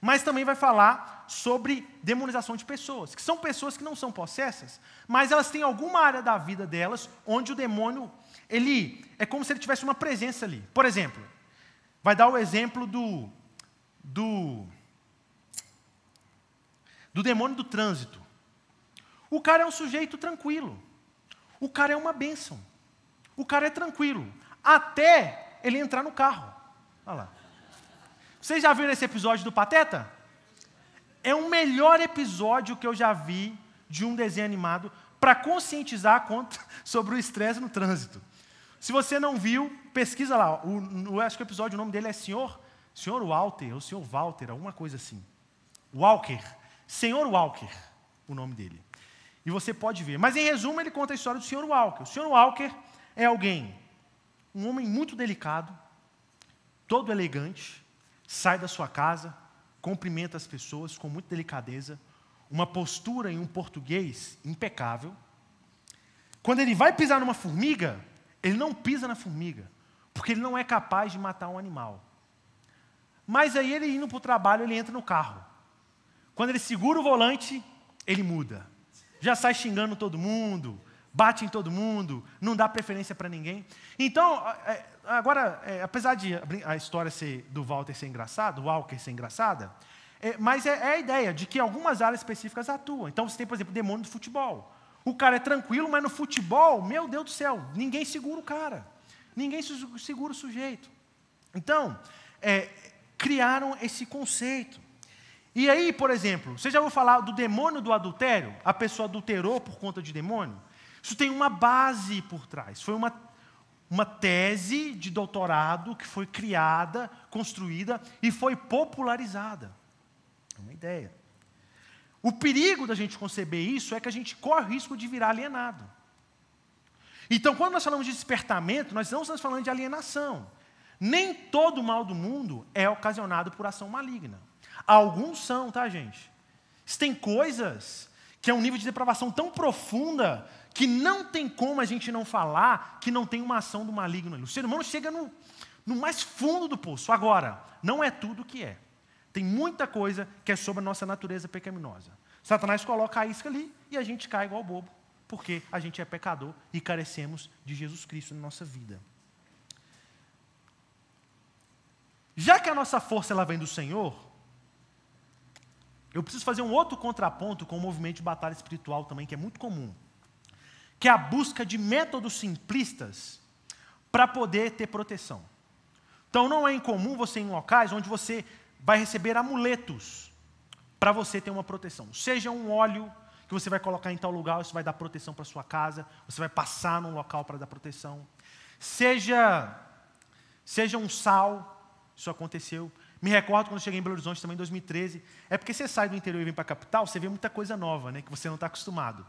Mas também vai falar sobre demonização de pessoas, que são pessoas que não são possessas, mas elas têm alguma área da vida delas onde o demônio, ele é como se ele tivesse uma presença ali. Por exemplo, vai dar o exemplo do do do demônio do trânsito. O cara é um sujeito tranquilo. O cara é uma bênção. O cara é tranquilo. Até ele entrar no carro. Olha lá. Vocês já viram esse episódio do Pateta? é o melhor episódio que eu já vi de um desenho animado para conscientizar contra, sobre o estresse no trânsito. Se você não viu, pesquisa lá. O, o, acho que o episódio, o nome dele é Senhor, Senhor Walter, ou Senhor Walter, alguma coisa assim. Walker. Senhor Walker, o nome dele. E você pode ver. Mas em resumo, ele conta a história do Senhor Walker. O Senhor Walker é alguém, um homem muito delicado, todo elegante, sai da sua casa, cumprimenta as pessoas com muita delicadeza, uma postura em um português impecável. Quando ele vai pisar numa formiga, ele não pisa na formiga, porque ele não é capaz de matar um animal. Mas aí ele indo para o trabalho, ele entra no carro. Quando ele segura o volante, ele muda. Já sai xingando todo mundo, bate em todo mundo, não dá preferência para ninguém. Então, é, agora, é, apesar de a história ser, do Walter ser engraçado, o Walker ser engraçada, é, mas é, é, a ideia de que algumas áreas específicas atuam. Então, você tem, por exemplo, o demônio do futebol. O cara é tranquilo, mas no futebol, meu Deus do céu, ninguém segura o cara. Ninguém segura o sujeito. Então, é, criaram esse conceito. E aí, por exemplo, você já ouviu falar do demônio do adultério? A pessoa adulterou por conta de demônio? Isso tem uma base por trás. Foi uma, uma tese de doutorado que foi criada, construída e foi popularizada. É uma ideia. O perigo da gente conceber isso é que a gente corre risco de virar alienado. Então, quando nós falamos de despertamento, nós não estamos falando de alienação. Nem todo mal do mundo é ocasionado por ação maligna. Alguns são, tá, gente? Tem coisas que é um nível de depravação tão profunda que não tem como a gente não falar que não tem uma ação do maligno ali. O ser humano chega no, no mais fundo do poço. Agora, não é tudo o que é. Tem muita coisa que é sobre a nossa natureza pecaminosa. Satanás coloca a isca ali e a gente cai igual bobo, porque a gente é pecador e carecemos de Jesus Cristo na nossa vida. Já que a nossa força ela vem do Senhor, eu preciso fazer um outro contraponto com o movimento de batalha espiritual também, que é muito comum, que é a busca de métodos simplistas para poder ter proteção. Então não é incomum você ir em locais onde você vai receber amuletos para você ter uma proteção. Seja um óleo que você vai colocar em tal lugar, isso vai dar proteção para sua casa, você vai passar num local para dar proteção. Seja seja um sal, isso aconteceu. Me recordo quando cheguei em Belo Horizonte também em 2013. É porque você sai do interior e vem para a capital, você vê muita coisa nova, né, que você não está acostumado.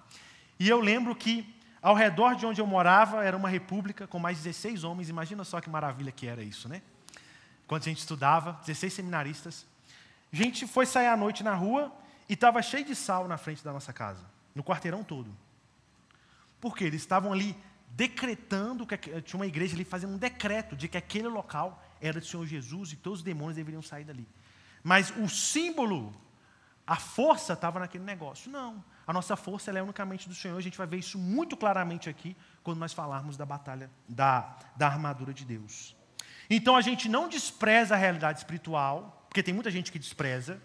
E eu lembro que ao redor de onde eu morava era uma república com mais 16 homens. Imagina só que maravilha que era isso, né? quando a gente estudava, 16 seminaristas. A gente foi sair à noite na rua e estava cheio de sal na frente da nossa casa, no quarteirão todo. Por quê? Eles estavam ali decretando, que tinha uma igreja ali fazendo um decreto de que aquele local era do Senhor Jesus e todos os demônios deveriam sair dali. Mas o símbolo, a força estava naquele negócio. Não. A nossa força é unicamente do Senhor. A gente vai ver isso muito claramente aqui quando nós falarmos da batalha da, da armadura de Deus. Então a gente não despreza a realidade espiritual, porque tem muita gente que despreza,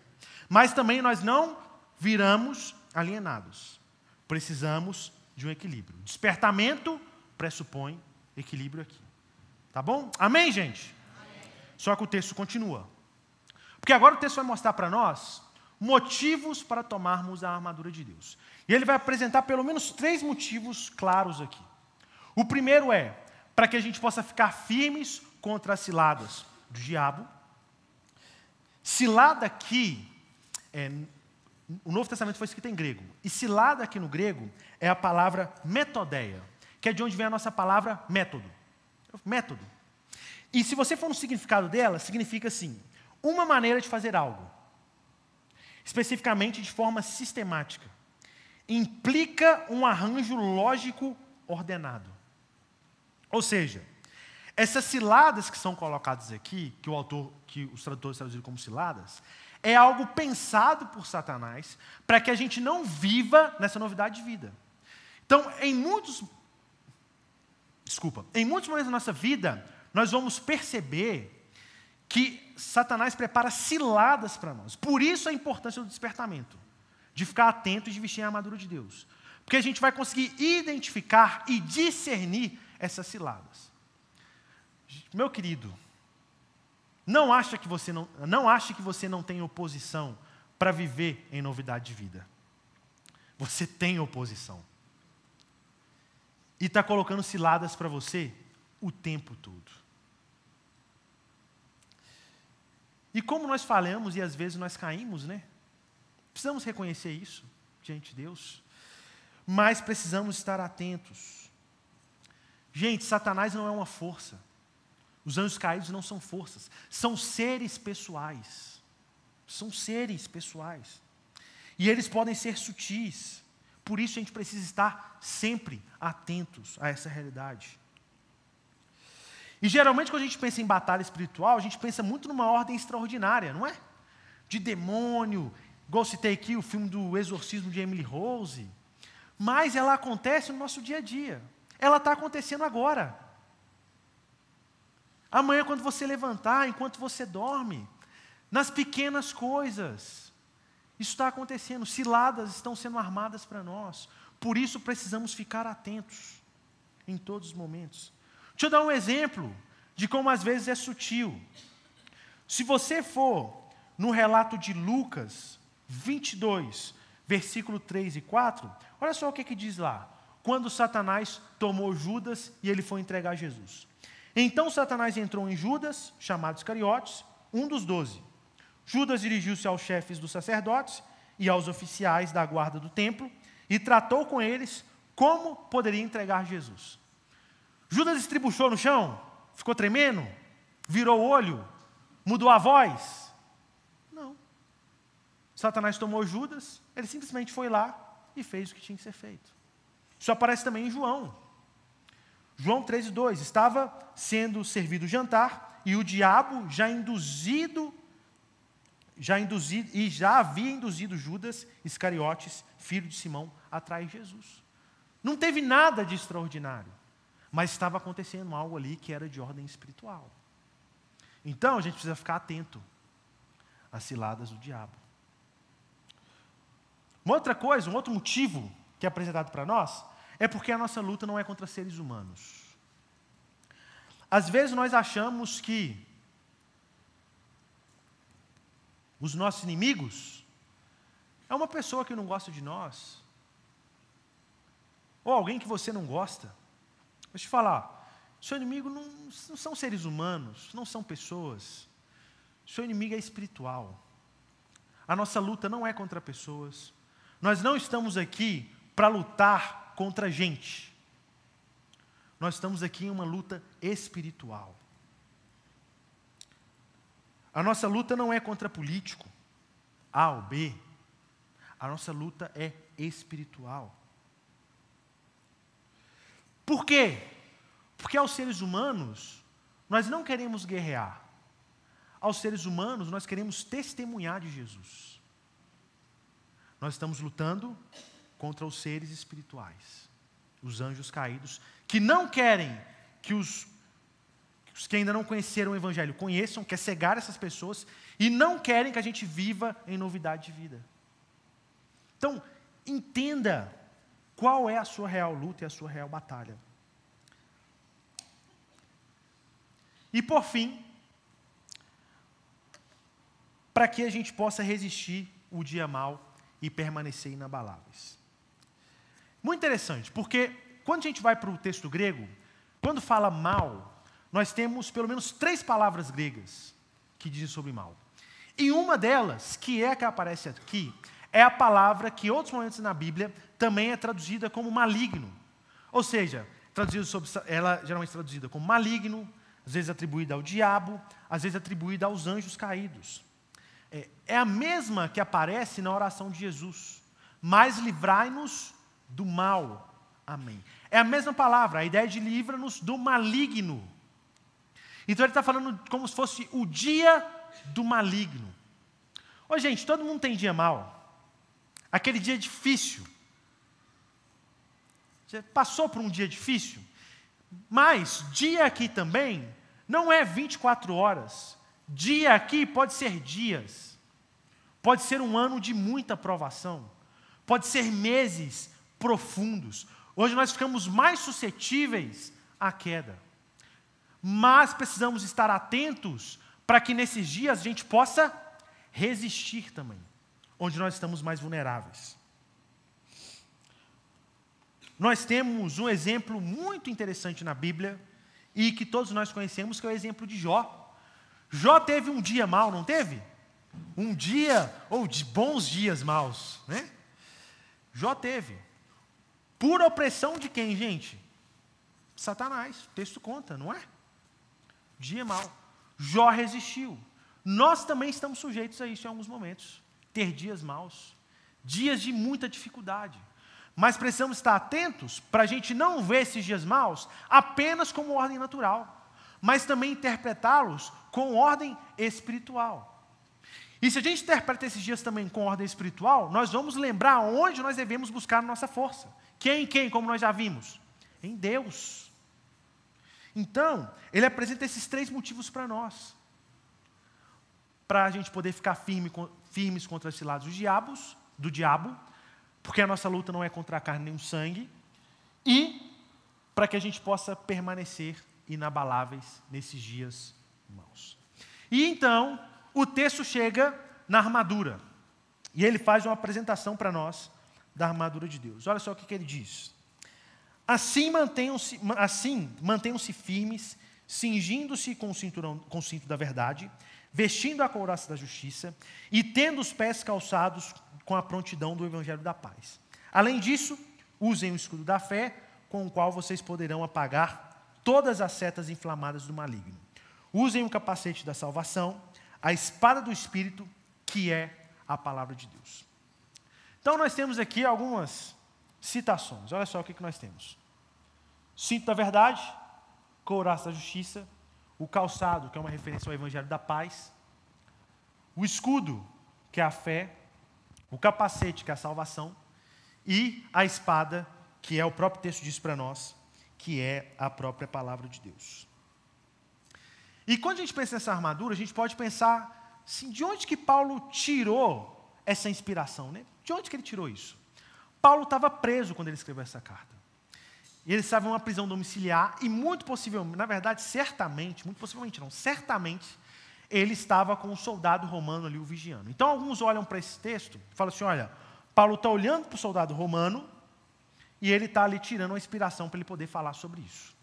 mas também nós não viramos alienados. Precisamos de um equilíbrio. Despertamento pressupõe equilíbrio aqui. Tá bom? Amém, gente? Só que o texto continua. Porque agora o texto vai mostrar para nós motivos para tomarmos a armadura de Deus. E ele vai apresentar pelo menos três motivos claros aqui. O primeiro é para que a gente possa ficar firmes contra as ciladas do diabo. Cilada aqui, é, o Novo Testamento foi escrito em grego. E cilada aqui no grego é a palavra metodeia, que é de onde vem a nossa palavra método. Método. E se você for no significado dela, significa assim: uma maneira de fazer algo, especificamente de forma sistemática, implica um arranjo lógico ordenado. Ou seja, essas ciladas que são colocadas aqui, que o autor, que os tradutores traduziram como ciladas, é algo pensado por Satanás para que a gente não viva nessa novidade de vida. Então, em muitos desculpa, em muitos momentos da nossa vida, nós vamos perceber que Satanás prepara ciladas para nós. Por isso a importância do despertamento, de ficar atento e de vestir a armadura de Deus. Porque a gente vai conseguir identificar e discernir essas ciladas. Meu querido, não acha que você não, não acha que você não tem oposição para viver em novidade de vida. Você tem oposição. E está colocando ciladas para você o tempo todo. E como nós falhamos e às vezes nós caímos, né? Precisamos reconhecer isso diante de Deus. Mas precisamos estar atentos. Gente, Satanás não é uma força. Os anjos caídos não são forças, são seres pessoais. São seres pessoais. E eles podem ser sutis. Por isso a gente precisa estar sempre atentos a essa realidade. E geralmente, quando a gente pensa em batalha espiritual, a gente pensa muito numa ordem extraordinária, não é? De demônio, igual citei aqui o filme do Exorcismo de Emily Rose. Mas ela acontece no nosso dia a dia. Ela está acontecendo agora. Amanhã, quando você levantar, enquanto você dorme, nas pequenas coisas, isso está acontecendo. Ciladas estão sendo armadas para nós. Por isso precisamos ficar atentos em todos os momentos. Deixa eu dar um exemplo de como às vezes é sutil. Se você for no relato de Lucas 22, versículo 3 e 4, olha só o que, que diz lá. Quando Satanás tomou Judas e ele foi entregar Jesus. Então Satanás entrou em Judas, chamado Iscariotes, um dos doze. Judas dirigiu-se aos chefes dos sacerdotes e aos oficiais da guarda do templo e tratou com eles como poderia entregar Jesus. Judas estribuchou no chão? Ficou tremendo? Virou o olho? Mudou a voz? Não. Satanás tomou Judas, ele simplesmente foi lá e fez o que tinha que ser feito. Isso aparece também em João. João 13, 2. Estava sendo servido o jantar e o diabo já induzido, já induzido, e já havia induzido Judas Iscariotes, filho de Simão, a trair Jesus. Não teve nada de extraordinário. Mas estava acontecendo algo ali que era de ordem espiritual. Então a gente precisa ficar atento às ciladas do diabo. Uma outra coisa, um outro motivo que é apresentado para nós é porque a nossa luta não é contra seres humanos. Às vezes nós achamos que os nossos inimigos é uma pessoa que não gosta de nós, ou alguém que você não gosta. Deixa eu te falar, seu inimigo não, não são seres humanos, não são pessoas. Seu inimigo é espiritual. A nossa luta não é contra pessoas. Nós não estamos aqui para lutar contra gente. Nós estamos aqui em uma luta espiritual. A nossa luta não é contra político, A ou B. A nossa luta é espiritual. Por quê? Porque aos seres humanos, nós não queremos guerrear. Aos seres humanos, nós queremos testemunhar de Jesus. Nós estamos lutando contra os seres espirituais, os anjos caídos, que não querem que os, os que ainda não conheceram o Evangelho conheçam, quer cegar essas pessoas, e não querem que a gente viva em novidade de vida. Então, entenda qual é a sua real luta e a sua real batalha? E por fim, para que a gente possa resistir o dia mal e permanecer inabaláveis. Muito interessante, porque quando a gente vai para o texto grego, quando fala mal, nós temos pelo menos três palavras gregas que dizem sobre mal. E uma delas, que é a que aparece aqui, é a palavra que em outros momentos na Bíblia também é traduzida como maligno. Ou seja, traduzido sobre, ela geralmente é traduzida como maligno, às vezes atribuída ao diabo, às vezes atribuída aos anjos caídos. É, é a mesma que aparece na oração de Jesus. Mas livrai-nos do mal. Amém. É a mesma palavra, a ideia de livra-nos do maligno. Então ele está falando como se fosse o dia do maligno. Ô gente, todo mundo tem dia mal. Aquele dia difícil. Você passou por um dia difícil? Mas dia aqui também não é 24 horas. Dia aqui pode ser dias. Pode ser um ano de muita provação. Pode ser meses profundos. Hoje nós ficamos mais suscetíveis à queda. Mas precisamos estar atentos para que nesses dias a gente possa resistir também. Onde nós estamos mais vulneráveis. Nós temos um exemplo muito interessante na Bíblia e que todos nós conhecemos, que é o exemplo de Jó. Jó teve um dia mal, não teve? Um dia, ou de bons dias maus, né? Jó teve. Por opressão de quem, gente? Satanás. O texto conta, não é? Dia mal. Jó resistiu. Nós também estamos sujeitos a isso em alguns momentos. Ter dias maus. Dias de muita dificuldade. Mas precisamos estar atentos para a gente não ver esses dias maus apenas como ordem natural, mas também interpretá-los com ordem espiritual. E se a gente interpreta esses dias também com ordem espiritual, nós vamos lembrar onde nós devemos buscar nossa força. Quem, quem, como nós já vimos? Em Deus. Então, ele apresenta esses três motivos para nós. Para a gente poder ficar firme, firmes contra os lados dos diabos, do diabo, porque a nossa luta não é contra a carne nem o sangue, e para que a gente possa permanecer inabaláveis nesses dias maus. E então, o texto chega na armadura, e ele faz uma apresentação para nós da armadura de Deus. Olha só o que, que ele diz. Assim mantenham-se assim, mantenham firmes, cingindo-se com com o cinto da verdade, vestindo a couraça da justiça e tendo os pés calçados com a prontidão do evangelho da paz. Além disso, usem o escudo da fé, com o qual vocês poderão apagar todas as setas inflamadas do maligno. Usem o capacete da salvação, a espada do espírito, que é a palavra de Deus. Então nós temos aqui algumas citações. Olha só o que, que nós temos: cinto da verdade, couraça da justiça, o calçado, que é uma referência ao evangelho da paz, o escudo, que é a fé, o capacete, que é a salvação, e a espada, que é o próprio texto diz para nós, que é a própria palavra de Deus. E quando a gente pensa nessa armadura, a gente pode pensar assim, de onde que Paulo tirou essa inspiração, né? De onde que ele tirou isso? Paulo estava preso quando ele escreveu essa carta. E ele estava em uma prisão domiciliar e muito possivelmente, na verdade, certamente, muito possivelmente não, certamente, ele estava com um soldado romano ali o vigiando. Então, alguns olham para esse texto e falam assim: olha, Paulo está olhando para o soldado romano e ele está ali tirando uma inspiração para ele poder falar sobre isso.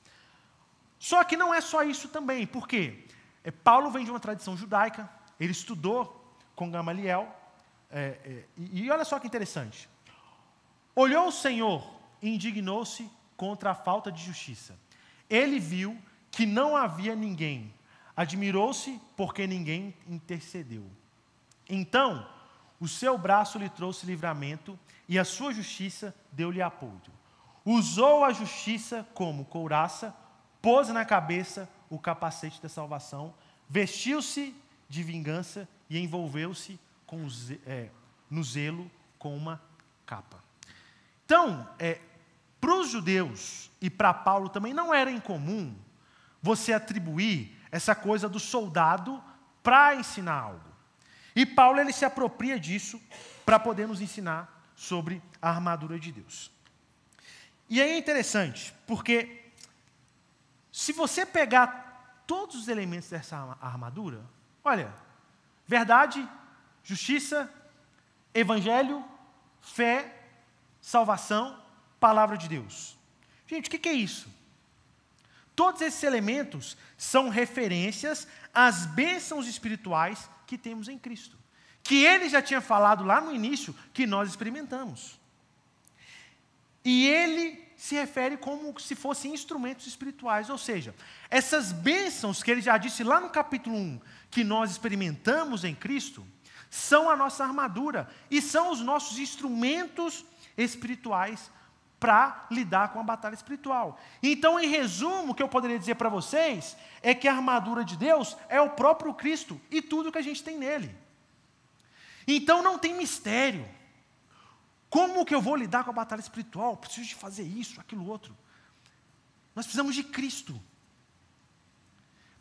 Só que não é só isso também, por quê? É, Paulo vem de uma tradição judaica, ele estudou com Gamaliel, é, é, e, e olha só que interessante. Olhou o Senhor e indignou-se contra a falta de justiça. Ele viu que não havia ninguém Admirou-se porque ninguém intercedeu. Então, o seu braço lhe trouxe livramento e a sua justiça deu-lhe apoio. Usou a justiça como couraça, pôs na cabeça o capacete da salvação, vestiu-se de vingança e envolveu-se é, no zelo com uma capa. Então, é, para os judeus e para Paulo também não era incomum você atribuir essa coisa do soldado para ensinar algo. E Paulo ele se apropria disso para poder nos ensinar sobre a armadura de Deus. E aí é interessante, porque se você pegar todos os elementos dessa armadura, olha, verdade, justiça, evangelho, fé, salvação, palavra de Deus. Gente, o que é isso? Todos esses elementos são referências às bênçãos espirituais que temos em Cristo. Que ele já tinha falado lá no início que nós experimentamos. E ele se refere como se fossem instrumentos espirituais, ou seja, essas bênçãos que ele já disse lá no capítulo 1 que nós experimentamos em Cristo, são a nossa armadura e são os nossos instrumentos espirituais para lidar com a batalha espiritual. Então, em resumo, o que eu poderia dizer para vocês é que a armadura de Deus é o próprio Cristo e tudo que a gente tem nele. Então não tem mistério. Como que eu vou lidar com a batalha espiritual? Preciso de fazer isso, aquilo outro. Nós precisamos de Cristo.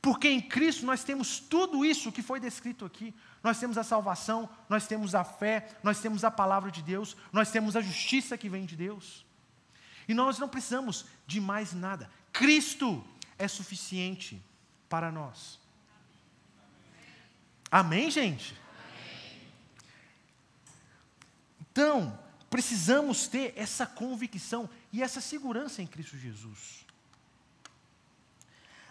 Porque em Cristo nós temos tudo isso que foi descrito aqui. Nós temos a salvação, nós temos a fé, nós temos a palavra de Deus, nós temos a justiça que vem de Deus. E nós não precisamos de mais nada. Cristo é suficiente para nós. Amém, gente? Então, precisamos ter essa convicção e essa segurança em Cristo Jesus.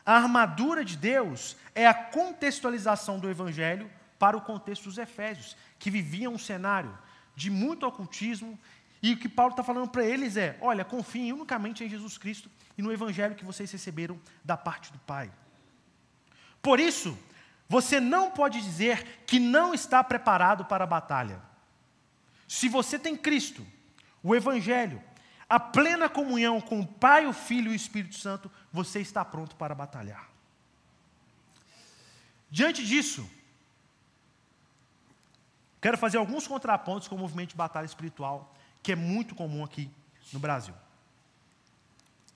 A armadura de Deus é a contextualização do Evangelho para o contexto dos Efésios, que viviam um cenário de muito ocultismo, e o que Paulo está falando para eles é: olha, confiem unicamente em Jesus Cristo e no Evangelho que vocês receberam da parte do Pai. Por isso, você não pode dizer que não está preparado para a batalha. Se você tem Cristo, o Evangelho, a plena comunhão com o Pai, o Filho e o Espírito Santo, você está pronto para batalhar. Diante disso, quero fazer alguns contrapontos com o movimento de batalha espiritual, que é muito comum aqui no Brasil.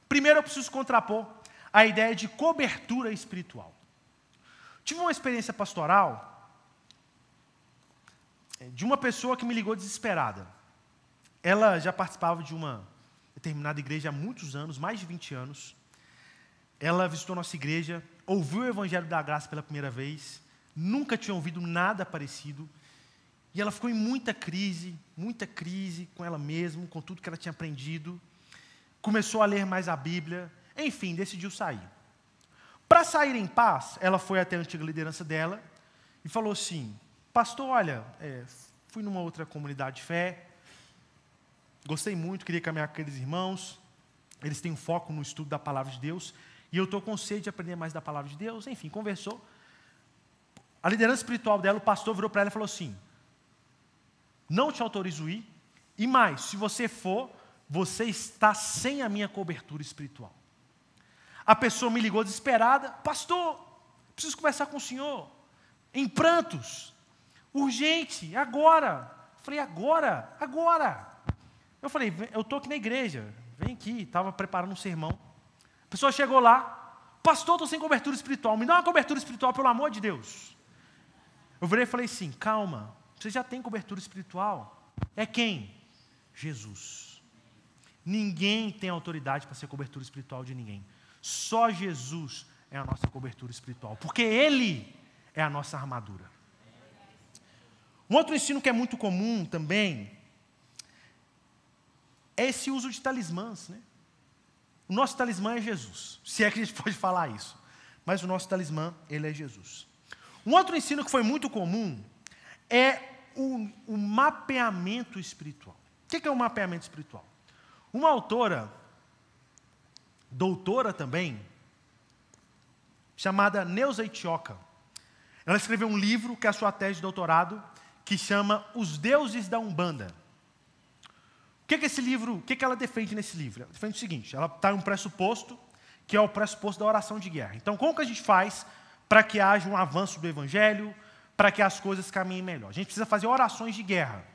Primeiro, eu preciso contrapor a ideia de cobertura espiritual. Tive uma experiência pastoral é, de uma pessoa que me ligou desesperada. Ela já participava de uma determinada igreja há muitos anos, mais de 20 anos. Ela visitou nossa igreja, ouviu o Evangelho da Graça pela primeira vez, nunca tinha ouvido nada parecido. E ela ficou em muita crise, muita crise com ela mesma, com tudo que ela tinha aprendido. Começou a ler mais a Bíblia, enfim, decidiu sair. Para sair em paz, ela foi até a antiga liderança dela e falou assim: Pastor, olha, é, fui numa outra comunidade de fé, gostei muito, queria caminhar com aqueles irmãos, eles têm um foco no estudo da palavra de Deus, e eu estou com sede de aprender mais da palavra de Deus. Enfim, conversou. A liderança espiritual dela, o pastor virou para ela e falou assim: Não te autorizo ir, e mais, se você for, você está sem a minha cobertura espiritual. A pessoa me ligou desesperada: Pastor, preciso conversar com o senhor, em prantos. Urgente, agora. Falei, agora, agora. Eu falei, eu estou aqui na igreja, vem aqui, estava preparando um sermão. A pessoa chegou lá, pastor, estou sem cobertura espiritual, me dá uma cobertura espiritual, pelo amor de Deus. Eu virei e falei assim, calma, você já tem cobertura espiritual. É quem? Jesus. Ninguém tem autoridade para ser cobertura espiritual de ninguém. Só Jesus é a nossa cobertura espiritual, porque Ele é a nossa armadura. Um outro ensino que é muito comum também é esse uso de talismãs. Né? O nosso talismã é Jesus, se é que a gente pode falar isso. Mas o nosso talismã, ele é Jesus. Um outro ensino que foi muito comum é o, mapeamento espiritual. O que é o mapeamento espiritual? Uma autora, doutora também, chamada Neuza Itioca, ela escreveu um livro que é a sua tese de doutorado, que chama Os Deuses da Umbanda. O que, que esse livro, o que, que ela defende nesse livro? Ela defende o seguinte: ela está em um pressuposto, que é o pressuposto da oração de guerra. Então, como que a gente faz para que haja um avanço do evangelho, para que as coisas caminhem melhor? A gente precisa fazer orações de guerra.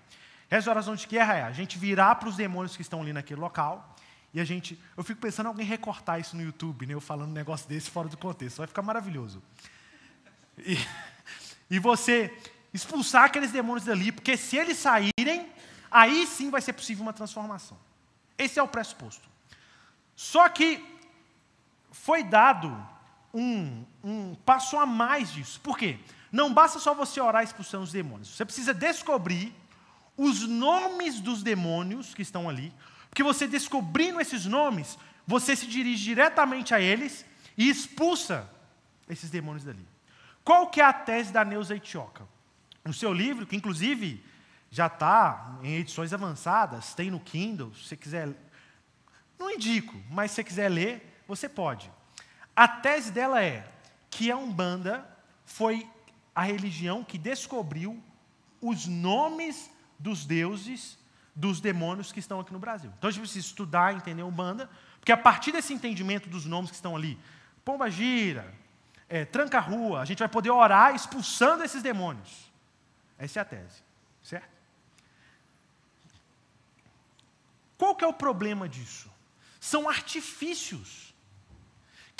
Essa oração de guerra é a gente virar para os demônios que estão ali naquele local e a gente. Eu fico pensando em alguém recortar isso no YouTube, né, eu falando um negócio desse fora do contexto, vai ficar maravilhoso. E, e você expulsar aqueles demônios dali, porque se eles saírem, aí sim vai ser possível uma transformação. Esse é o pressuposto. Só que foi dado um, um passo a mais disso. Por quê? Não basta só você orar expulsando os demônios. Você precisa descobrir os nomes dos demônios que estão ali, porque você descobrindo esses nomes, você se dirige diretamente a eles e expulsa esses demônios dali. Qual que é a tese da Neuza Itioca? No seu livro, que inclusive já está em edições avançadas, tem no Kindle, se você quiser. Não indico, mas se você quiser ler, você pode. A tese dela é que a Umbanda foi a religião que descobriu os nomes dos deuses dos demônios que estão aqui no Brasil. Então a gente precisa estudar, entender Umbanda, porque a partir desse entendimento dos nomes que estão ali, Pomba Gira, é, Tranca-Rua, a gente vai poder orar expulsando esses demônios. Essa é a tese, certo? Qual que é o problema disso? São artifícios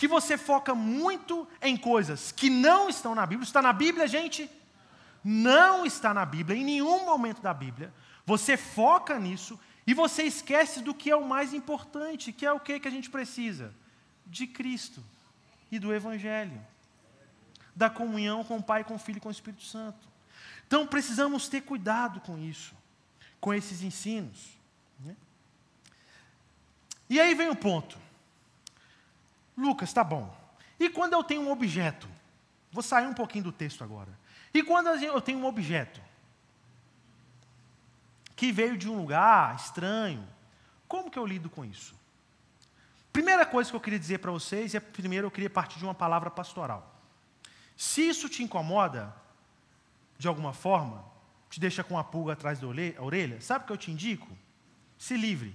que você foca muito em coisas que não estão na Bíblia. Está na Bíblia, gente? Não está na Bíblia, em nenhum momento da Bíblia. Você foca nisso e você esquece do que é o mais importante, que é o que, que a gente precisa? De Cristo e do Evangelho, da comunhão com o Pai, com o Filho e com o Espírito Santo. Então precisamos ter cuidado com isso. com esses ensinos. Né? E aí vem o ponto. Lucas, tá bom. E quando eu tenho um objeto? Vou sair um pouquinho do texto agora. E quando eu tenho um objeto que veio de um lugar estranho, como que eu lido com isso? Primeira coisa que eu queria dizer para vocês é, primeiro, eu queria partir de uma palavra pastoral. Se isso te incomoda, de alguma forma, te deixa com a pulga atrás da orelha, sabe o que eu te indico? Se livre.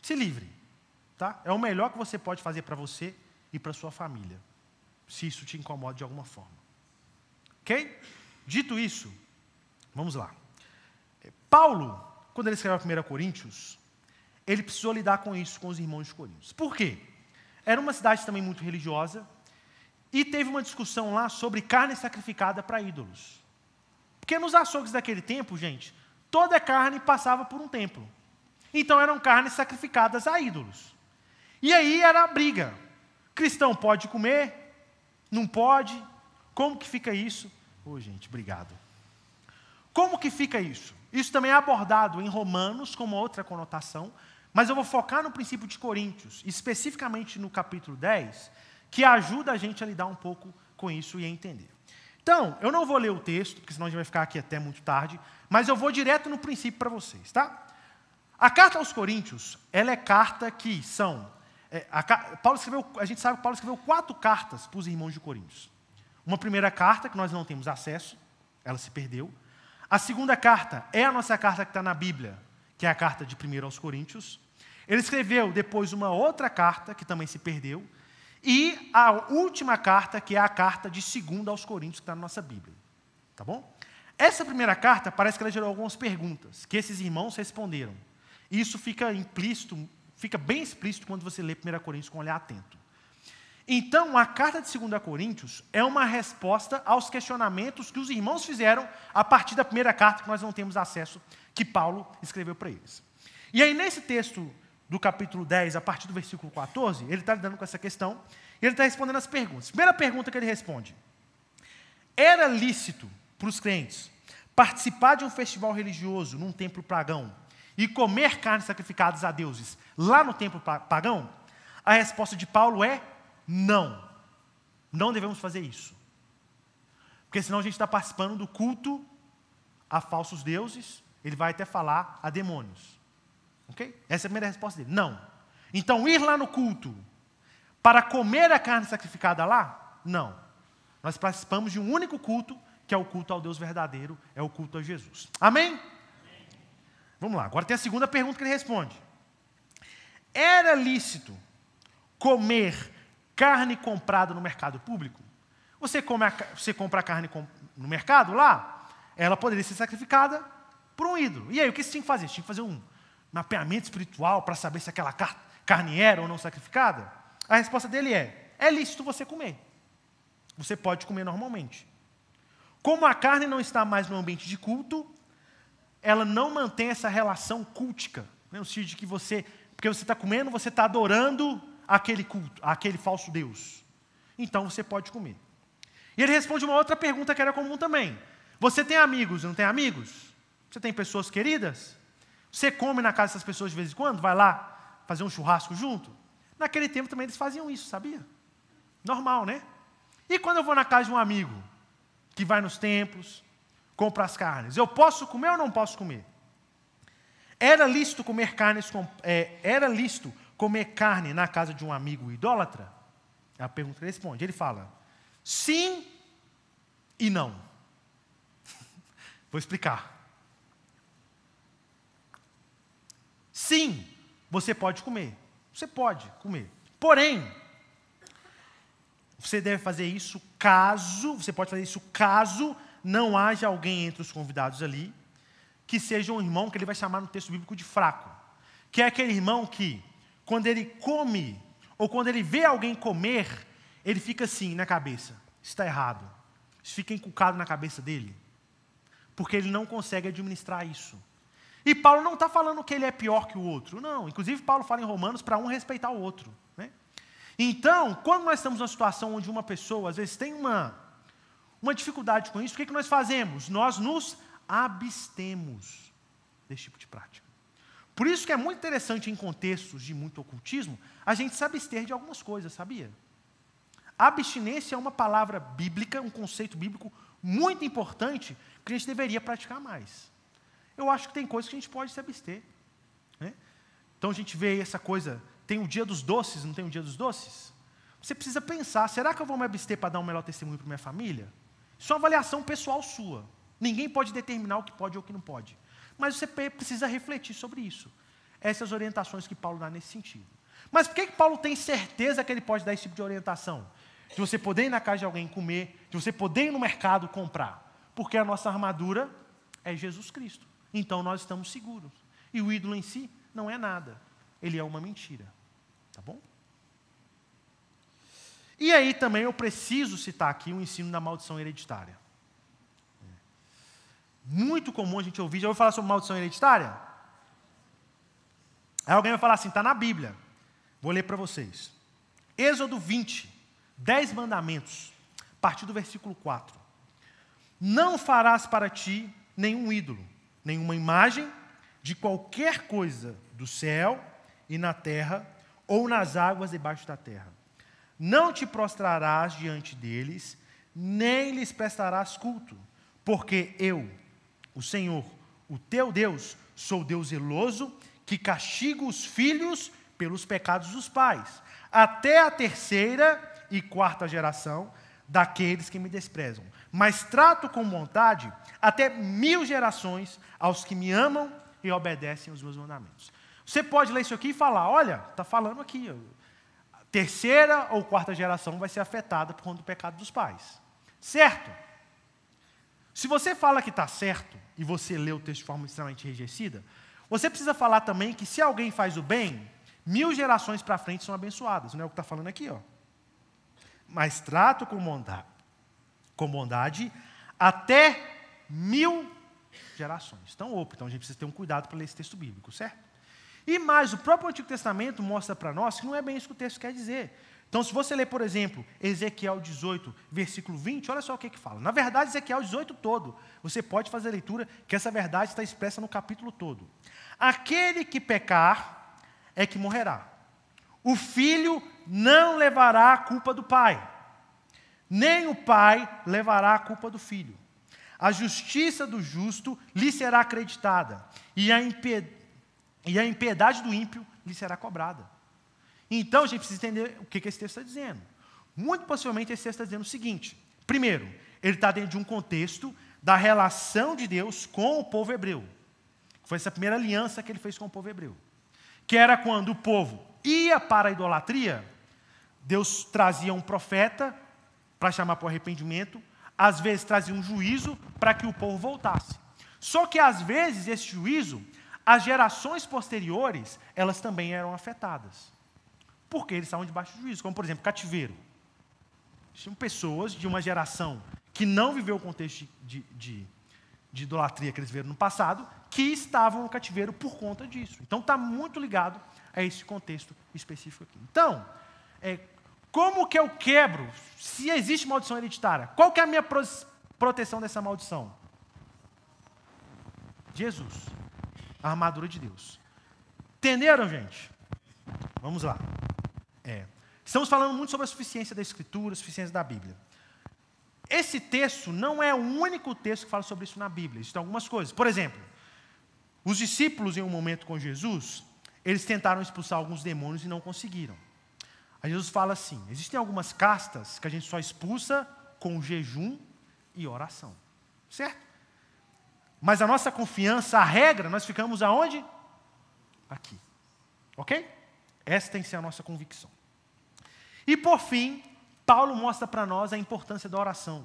Se livre. Tá? É o melhor que você pode fazer para você e para sua família, se isso te incomoda de alguma forma. Ok? Dito isso, vamos lá. Paulo, quando ele escreveu a 1 Coríntios, ele precisou lidar com isso com os irmãos de Coríntios. Por quê? Era uma cidade também muito religiosa e teve uma discussão lá sobre carne sacrificada para ídolos. Porque nos açougues daquele tempo, gente, toda carne passava por um templo. Então eram carnes sacrificadas a ídolos. E aí era a briga. Cristão pode comer? Não pode? Como que fica isso? Ô, oh, gente, obrigado. Como que fica isso? Isso também é abordado em Romanos com uma outra conotação, mas eu vou focar no princípio de Coríntios, especificamente no capítulo 10, que ajuda a gente a lidar um pouco com isso e a entender. Então, eu não vou ler o texto, porque senão a gente vai ficar aqui até muito tarde, mas eu vou direto no princípio para vocês, tá? A carta aos Coríntios, ela é carta que são. É, a, Paulo escreveu, a gente sabe que Paulo escreveu quatro cartas para os irmãos de Coríntios. Uma primeira carta, que nós não temos acesso, ela se perdeu. A segunda carta é a nossa carta que está na Bíblia, que é a carta de 1 aos Coríntios. Ele escreveu depois uma outra carta, que também se perdeu. E a última carta, que é a carta de 2 aos Coríntios, que está na nossa Bíblia. Tá bom? Essa primeira carta parece que ela gerou algumas perguntas, que esses irmãos responderam. Isso fica implícito, fica bem explícito quando você lê 1 Coríntios com um olhar atento. Então, a carta de 2 Coríntios é uma resposta aos questionamentos que os irmãos fizeram a partir da primeira carta que nós não temos acesso, que Paulo escreveu para eles. E aí, nesse texto do capítulo 10, a partir do versículo 14, ele está lidando com essa questão e ele está respondendo as perguntas. Primeira pergunta que ele responde: Era lícito para os crentes participar de um festival religioso num templo pagão e comer carnes sacrificadas a deuses lá no templo pagão? A resposta de Paulo é não. Não devemos fazer isso. Porque senão a gente está participando do culto a falsos deuses, ele vai até falar a demônios. Ok? Essa é a primeira resposta dele. Não. Então, ir lá no culto para comer a carne sacrificada lá? Não. Nós participamos de um único culto, que é o culto ao Deus verdadeiro, é o culto a Jesus. Amém? Vamos lá, agora tem a segunda pergunta que ele responde. Era lícito comer carne comprada no mercado público. Você, come a, você compra a carne no mercado lá, ela poderia ser sacrificada por um ídolo. E aí, o que você tinha que fazer? Você tinha que fazer um mapeamento espiritual para saber se aquela carne era ou não sacrificada? A resposta dele é: é lícito você comer. Você pode comer normalmente. Como a carne não está mais no ambiente de culto, ela não mantém essa relação cultica. Né? No sentido de que você, porque você está comendo, você está adorando aquele culto, aquele falso Deus. Então você pode comer. E ele responde uma outra pergunta que era comum também. Você tem amigos, não tem amigos? Você tem pessoas queridas? Você come na casa dessas pessoas de vez em quando? Vai lá fazer um churrasco junto? Naquele tempo também eles faziam isso, sabia? Normal, né? E quando eu vou na casa de um amigo que vai nos templos, compra as carnes, eu posso comer ou não posso comer? Era lícito comer carnes, é, era lícito comer carne na casa de um amigo idólatra? A pergunta responde. Ele fala: sim e não. Vou explicar. Sim, você pode comer. Você pode comer. Porém, você deve fazer isso caso, você pode fazer isso caso não haja alguém entre os convidados ali que seja um irmão que ele vai chamar no texto bíblico de fraco. Que é aquele irmão que quando ele come, ou quando ele vê alguém comer, ele fica assim na cabeça: está errado. Isso fica encucado na cabeça dele, porque ele não consegue administrar isso. E Paulo não está falando que ele é pior que o outro, não. Inclusive, Paulo fala em Romanos para um respeitar o outro. Né? Então, quando nós estamos numa situação onde uma pessoa, às vezes, tem uma, uma dificuldade com isso, o que, que nós fazemos? Nós nos abstemos desse tipo de prática. Por isso que é muito interessante em contextos de muito ocultismo, a gente se abster de algumas coisas, sabia? Abstinência é uma palavra bíblica, um conceito bíblico muito importante que a gente deveria praticar mais. Eu acho que tem coisas que a gente pode se abster. Né? Então a gente vê essa coisa, tem o dia dos doces, não tem o dia dos doces? Você precisa pensar, será que eu vou me abster para dar um melhor testemunho para minha família? Isso é uma avaliação pessoal sua. Ninguém pode determinar o que pode ou o que não pode. Mas você precisa refletir sobre isso. Essas orientações que Paulo dá nesse sentido. Mas por que, que Paulo tem certeza que ele pode dar esse tipo de orientação? De você poder ir na casa de alguém comer, de você poder ir no mercado comprar. Porque a nossa armadura é Jesus Cristo. Então nós estamos seguros. E o ídolo em si não é nada. Ele é uma mentira. Tá bom? E aí também eu preciso citar aqui o ensino da maldição hereditária. Muito comum a gente ouvir, já ouviu falar sobre maldição hereditária? Aí alguém vai falar assim, está na Bíblia. Vou ler para vocês. Êxodo 20, 10 mandamentos, a partir do versículo 4. Não farás para ti nenhum ídolo, nenhuma imagem de qualquer coisa do céu e na terra, ou nas águas debaixo da terra. Não te prostrarás diante deles, nem lhes prestarás culto, porque eu, o Senhor, o teu Deus, sou Deus zeloso, que castigo os filhos pelos pecados dos pais, até a terceira e quarta geração daqueles que me desprezam. Mas trato com vontade até mil gerações aos que me amam e obedecem os meus mandamentos. Você pode ler isso aqui e falar: olha, está falando aqui, terceira ou quarta geração vai ser afetada por conta do pecado dos pais. Certo? Se você fala que está certo e você lê o texto de forma extremamente enrijecida, você precisa falar também que se alguém faz o bem, mil gerações para frente são abençoadas. Não é o que está falando aqui, ó. Mas trato com bondade, com bondade até mil gerações. Então, opa, então a gente precisa ter um cuidado para ler esse texto bíblico, certo? E mais, o próprio Antigo Testamento mostra para nós que não é bem isso que o texto quer dizer. Então, se você ler, por exemplo, Ezequiel 18, versículo 20, olha só o que, que fala. Na verdade, Ezequiel 18 todo. Você pode fazer a leitura, que essa verdade está expressa no capítulo todo. Aquele que pecar é que morrerá. O filho não levará a culpa do pai, nem o pai levará a culpa do filho. A justiça do justo lhe será acreditada, e a, e a impiedade do ímpio lhe será cobrada. Então a gente precisa entender o que, esse texto está dizendo. Muito possivelmente esse texto está dizendo o seguinte: primeiro, ele está dentro de um contexto da relação de Deus com o povo hebreu. Foi essa primeira aliança que ele fez com o povo hebreu. Que era quando o povo ia para a idolatria, Deus trazia um profeta para chamar para o arrependimento, às vezes trazia um juízo para que o povo voltasse. Só que às vezes esse juízo, as gerações posteriores, elas também eram afetadas porque eles estavam debaixo de juízo, como por exemplo, cativeiro. Tinham pessoas de uma geração que não viveu o contexto de, de, de idolatria que eles viveram no passado, que estavam no cativeiro por conta disso. Então está muito ligado a esse contexto específico aqui. Então, é, como que eu quebro, se existe maldição hereditária, qual que é a minha pro, proteção dessa maldição? Jesus, a armadura de Deus. Entenderam, gente? Vamos lá. É. Estamos falando muito sobre a suficiência da Escritura, a suficiência da Bíblia. Esse texto não é o único texto que fala sobre isso na Bíblia. Existem algumas coisas. Por exemplo, os discípulos, em um momento com Jesus, eles tentaram expulsar alguns demônios e não conseguiram. Aí Jesus fala assim: existem algumas castas que a gente só expulsa com jejum e oração. Certo? Mas a nossa confiança, a regra, nós ficamos aonde? Aqui. Ok? Essa tem que ser a nossa convicção. E por fim, Paulo mostra para nós a importância da oração.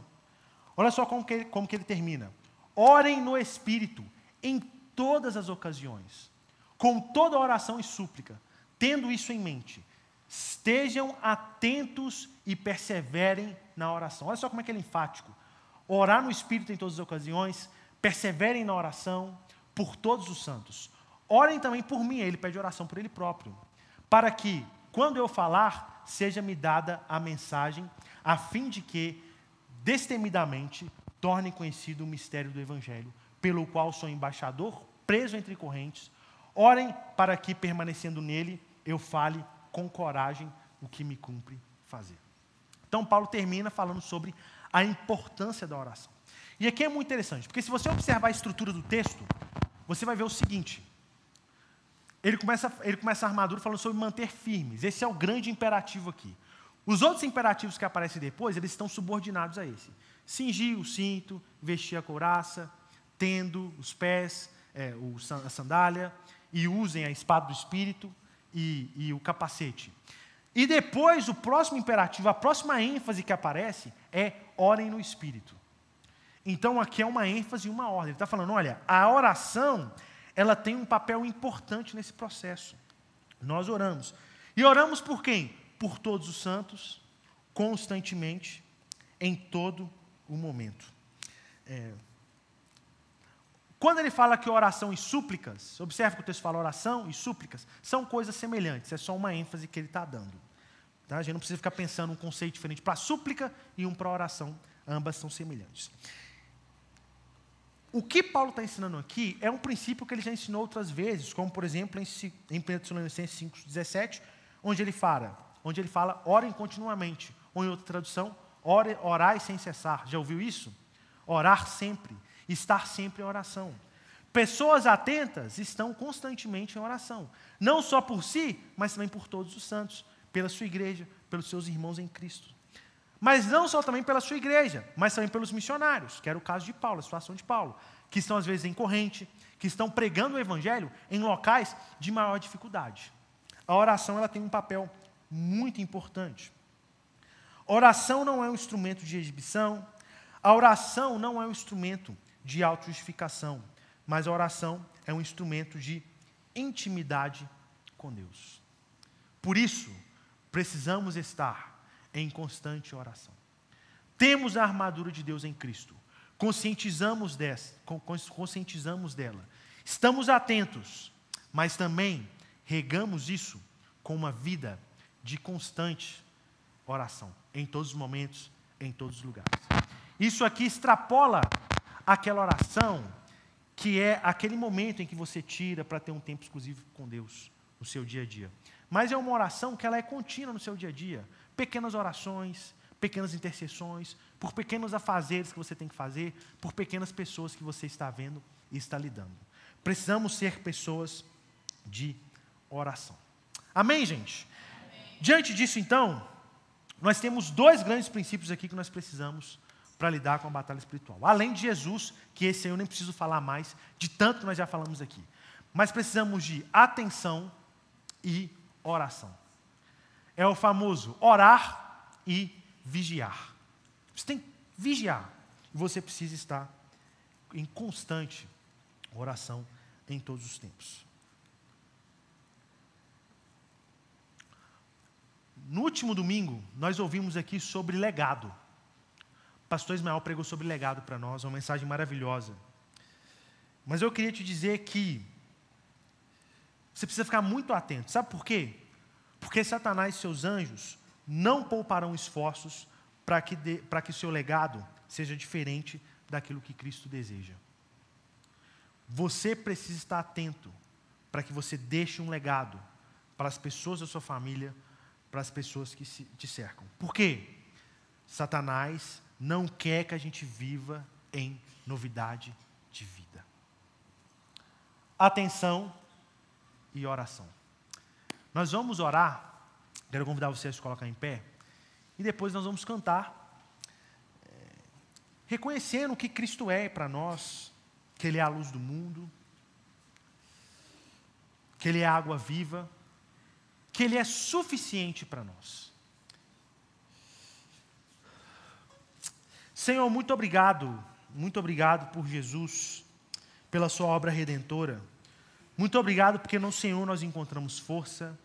Olha só como que, ele, como que ele termina. Orem no Espírito em todas as ocasiões, com toda oração e súplica, tendo isso em mente. Estejam atentos e perseverem na oração. Olha só como é que ele é enfático. Orar no Espírito em todas as ocasiões, perseverem na oração por todos os santos. Orem também por mim, ele pede oração por ele próprio, para que, quando eu falar, seja-me dada a mensagem, a fim de que, destemidamente, torne conhecido o mistério do Evangelho, pelo qual sou embaixador, preso entre correntes. Orem para que, permanecendo nele, eu fale com coragem o que me cumpre fazer. Então, Paulo termina falando sobre a importância da oração. E aqui é muito interessante, porque se você observar a estrutura do texto, você vai ver o seguinte: ele começa, ele começa a armadura falando sobre manter firmes. Esse é o grande imperativo aqui. Os outros imperativos que aparecem depois, eles estão subordinados a esse. Cingir o cinto, vestir a couraça, tendo os pés, é, o, a sandália, e usem a espada do Espírito e, e o capacete. E depois, o próximo imperativo, a próxima ênfase que aparece é orem no Espírito. Então, aqui é uma ênfase e uma ordem. Ele está falando: olha, a oração, ela tem um papel importante nesse processo. Nós oramos. E oramos por quem? Por todos os santos, constantemente, em todo o momento. É, quando ele fala que oração e súplicas, observe que o texto fala oração e súplicas, são coisas semelhantes, é só uma ênfase que ele está dando. Tá? A gente não precisa ficar pensando um conceito diferente para súplica e um para oração, ambas são semelhantes. O que Paulo está ensinando aqui é um princípio que ele já ensinou outras vezes, como por exemplo em 1 Tessalonicenses 5,17, onde ele fala, onde ele fala, orem continuamente, ou em outra tradução, ore, orai sem cessar. Já ouviu isso? Orar sempre estar sempre em oração. Pessoas atentas estão constantemente em oração, não só por si, mas também por todos os santos, pela sua igreja, pelos seus irmãos em Cristo. Mas não só também pela sua igreja, mas também pelos missionários, que era o caso de Paulo, a situação de Paulo, que estão às vezes em corrente, que estão pregando o evangelho em locais de maior dificuldade. A oração ela tem um papel muito importante. Oração não é um instrumento de exibição, a oração não é um instrumento de autojustificação, mas a oração é um instrumento de intimidade com Deus. Por isso, precisamos estar em constante oração. Temos a armadura de Deus em Cristo, conscientizamos, dessa, conscientizamos dela, estamos atentos, mas também regamos isso com uma vida de constante oração, em todos os momentos, em todos os lugares. Isso aqui extrapola aquela oração que é aquele momento em que você tira para ter um tempo exclusivo com Deus no seu dia a dia. Mas é uma oração que ela é contínua no seu dia a dia. Pequenas orações, pequenas intercessões, por pequenos afazeres que você tem que fazer, por pequenas pessoas que você está vendo e está lidando. Precisamos ser pessoas de oração. Amém, gente? Amém. Diante disso, então, nós temos dois grandes princípios aqui que nós precisamos para lidar com a batalha espiritual. Além de Jesus, que esse eu nem preciso falar mais, de tanto que nós já falamos aqui. Mas precisamos de atenção e oração. É o famoso orar e vigiar. Você tem que vigiar. Você precisa estar em constante oração em todos os tempos. No último domingo, nós ouvimos aqui sobre legado pastor Ismael pregou sobre legado para nós, uma mensagem maravilhosa. Mas eu queria te dizer que você precisa ficar muito atento. Sabe por quê? Porque Satanás e seus anjos não pouparão esforços para que, para que seu legado seja diferente daquilo que Cristo deseja. Você precisa estar atento para que você deixe um legado para as pessoas da sua família, para as pessoas que te cercam. Por quê? Satanás não quer que a gente viva em novidade de vida. Atenção e oração. Nós vamos orar, quero convidar vocês a se colocar em pé, e depois nós vamos cantar, é, reconhecendo o que Cristo é para nós, que Ele é a luz do mundo, que Ele é a água viva, que Ele é suficiente para nós. Senhor, muito obrigado, muito obrigado por Jesus, pela Sua obra redentora. Muito obrigado porque no Senhor nós encontramos força,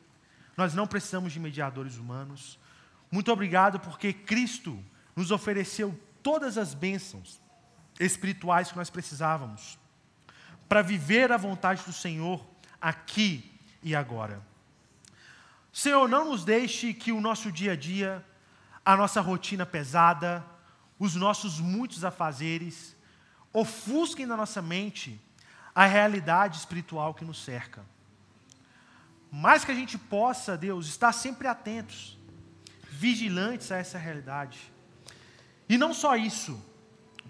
nós não precisamos de mediadores humanos. Muito obrigado porque Cristo nos ofereceu todas as bênçãos espirituais que nós precisávamos para viver a vontade do Senhor aqui e agora. Senhor, não nos deixe que o nosso dia a dia, a nossa rotina pesada, os nossos muitos afazeres, ofusquem na nossa mente a realidade espiritual que nos cerca. Mas que a gente possa, Deus, estar sempre atentos, vigilantes a essa realidade. E não só isso,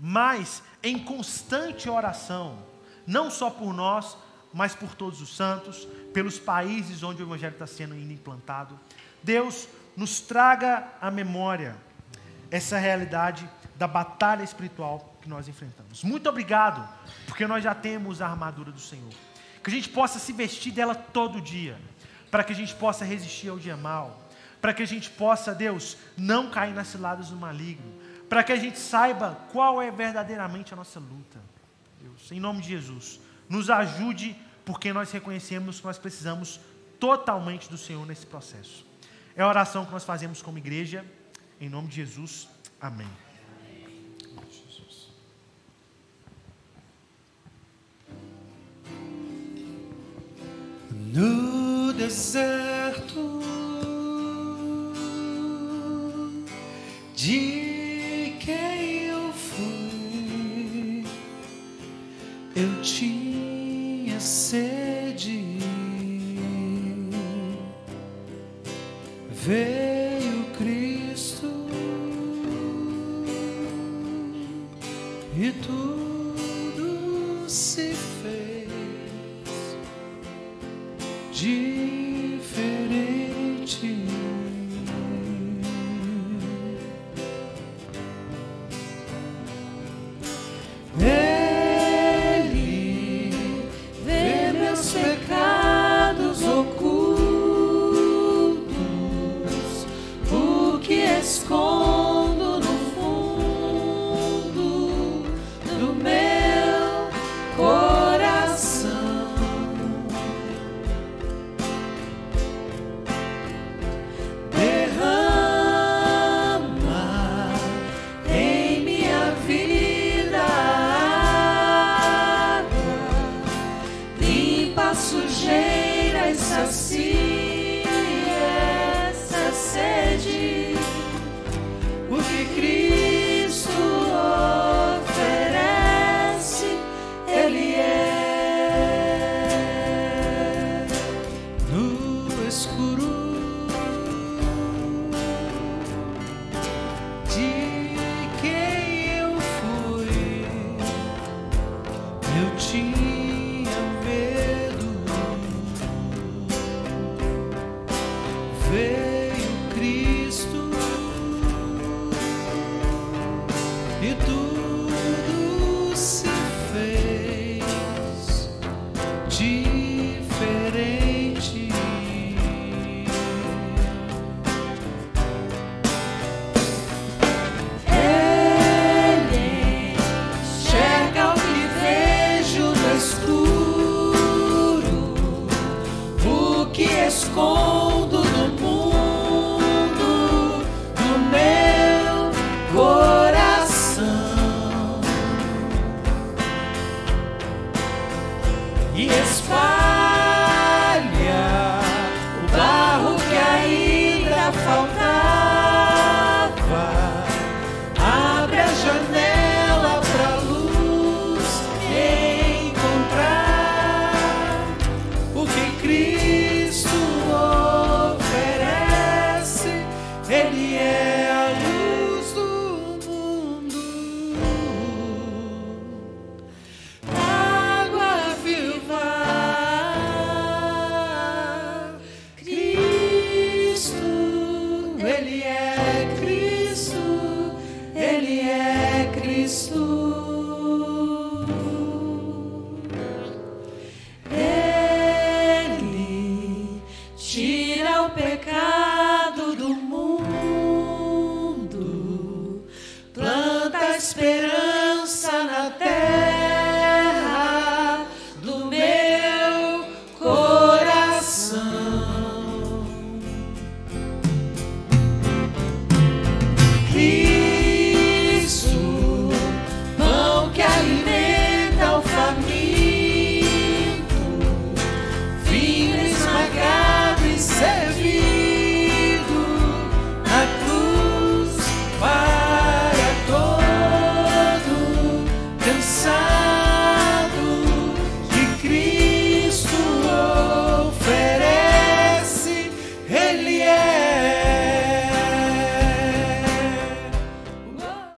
mas em constante oração, não só por nós, mas por todos os santos, pelos países onde o Evangelho está sendo implantado. Deus nos traga à memória essa realidade da batalha espiritual que nós enfrentamos. Muito obrigado, porque nós já temos a armadura do Senhor. Que a gente possa se vestir dela todo dia, para que a gente possa resistir ao dia mal, para que a gente possa, Deus, não cair nas ciladas do maligno, para que a gente saiba qual é verdadeiramente a nossa luta. Deus, em nome de Jesus, nos ajude, porque nós reconhecemos que nós precisamos totalmente do Senhor nesse processo. É a oração que nós fazemos como igreja, em nome de Jesus. Amém.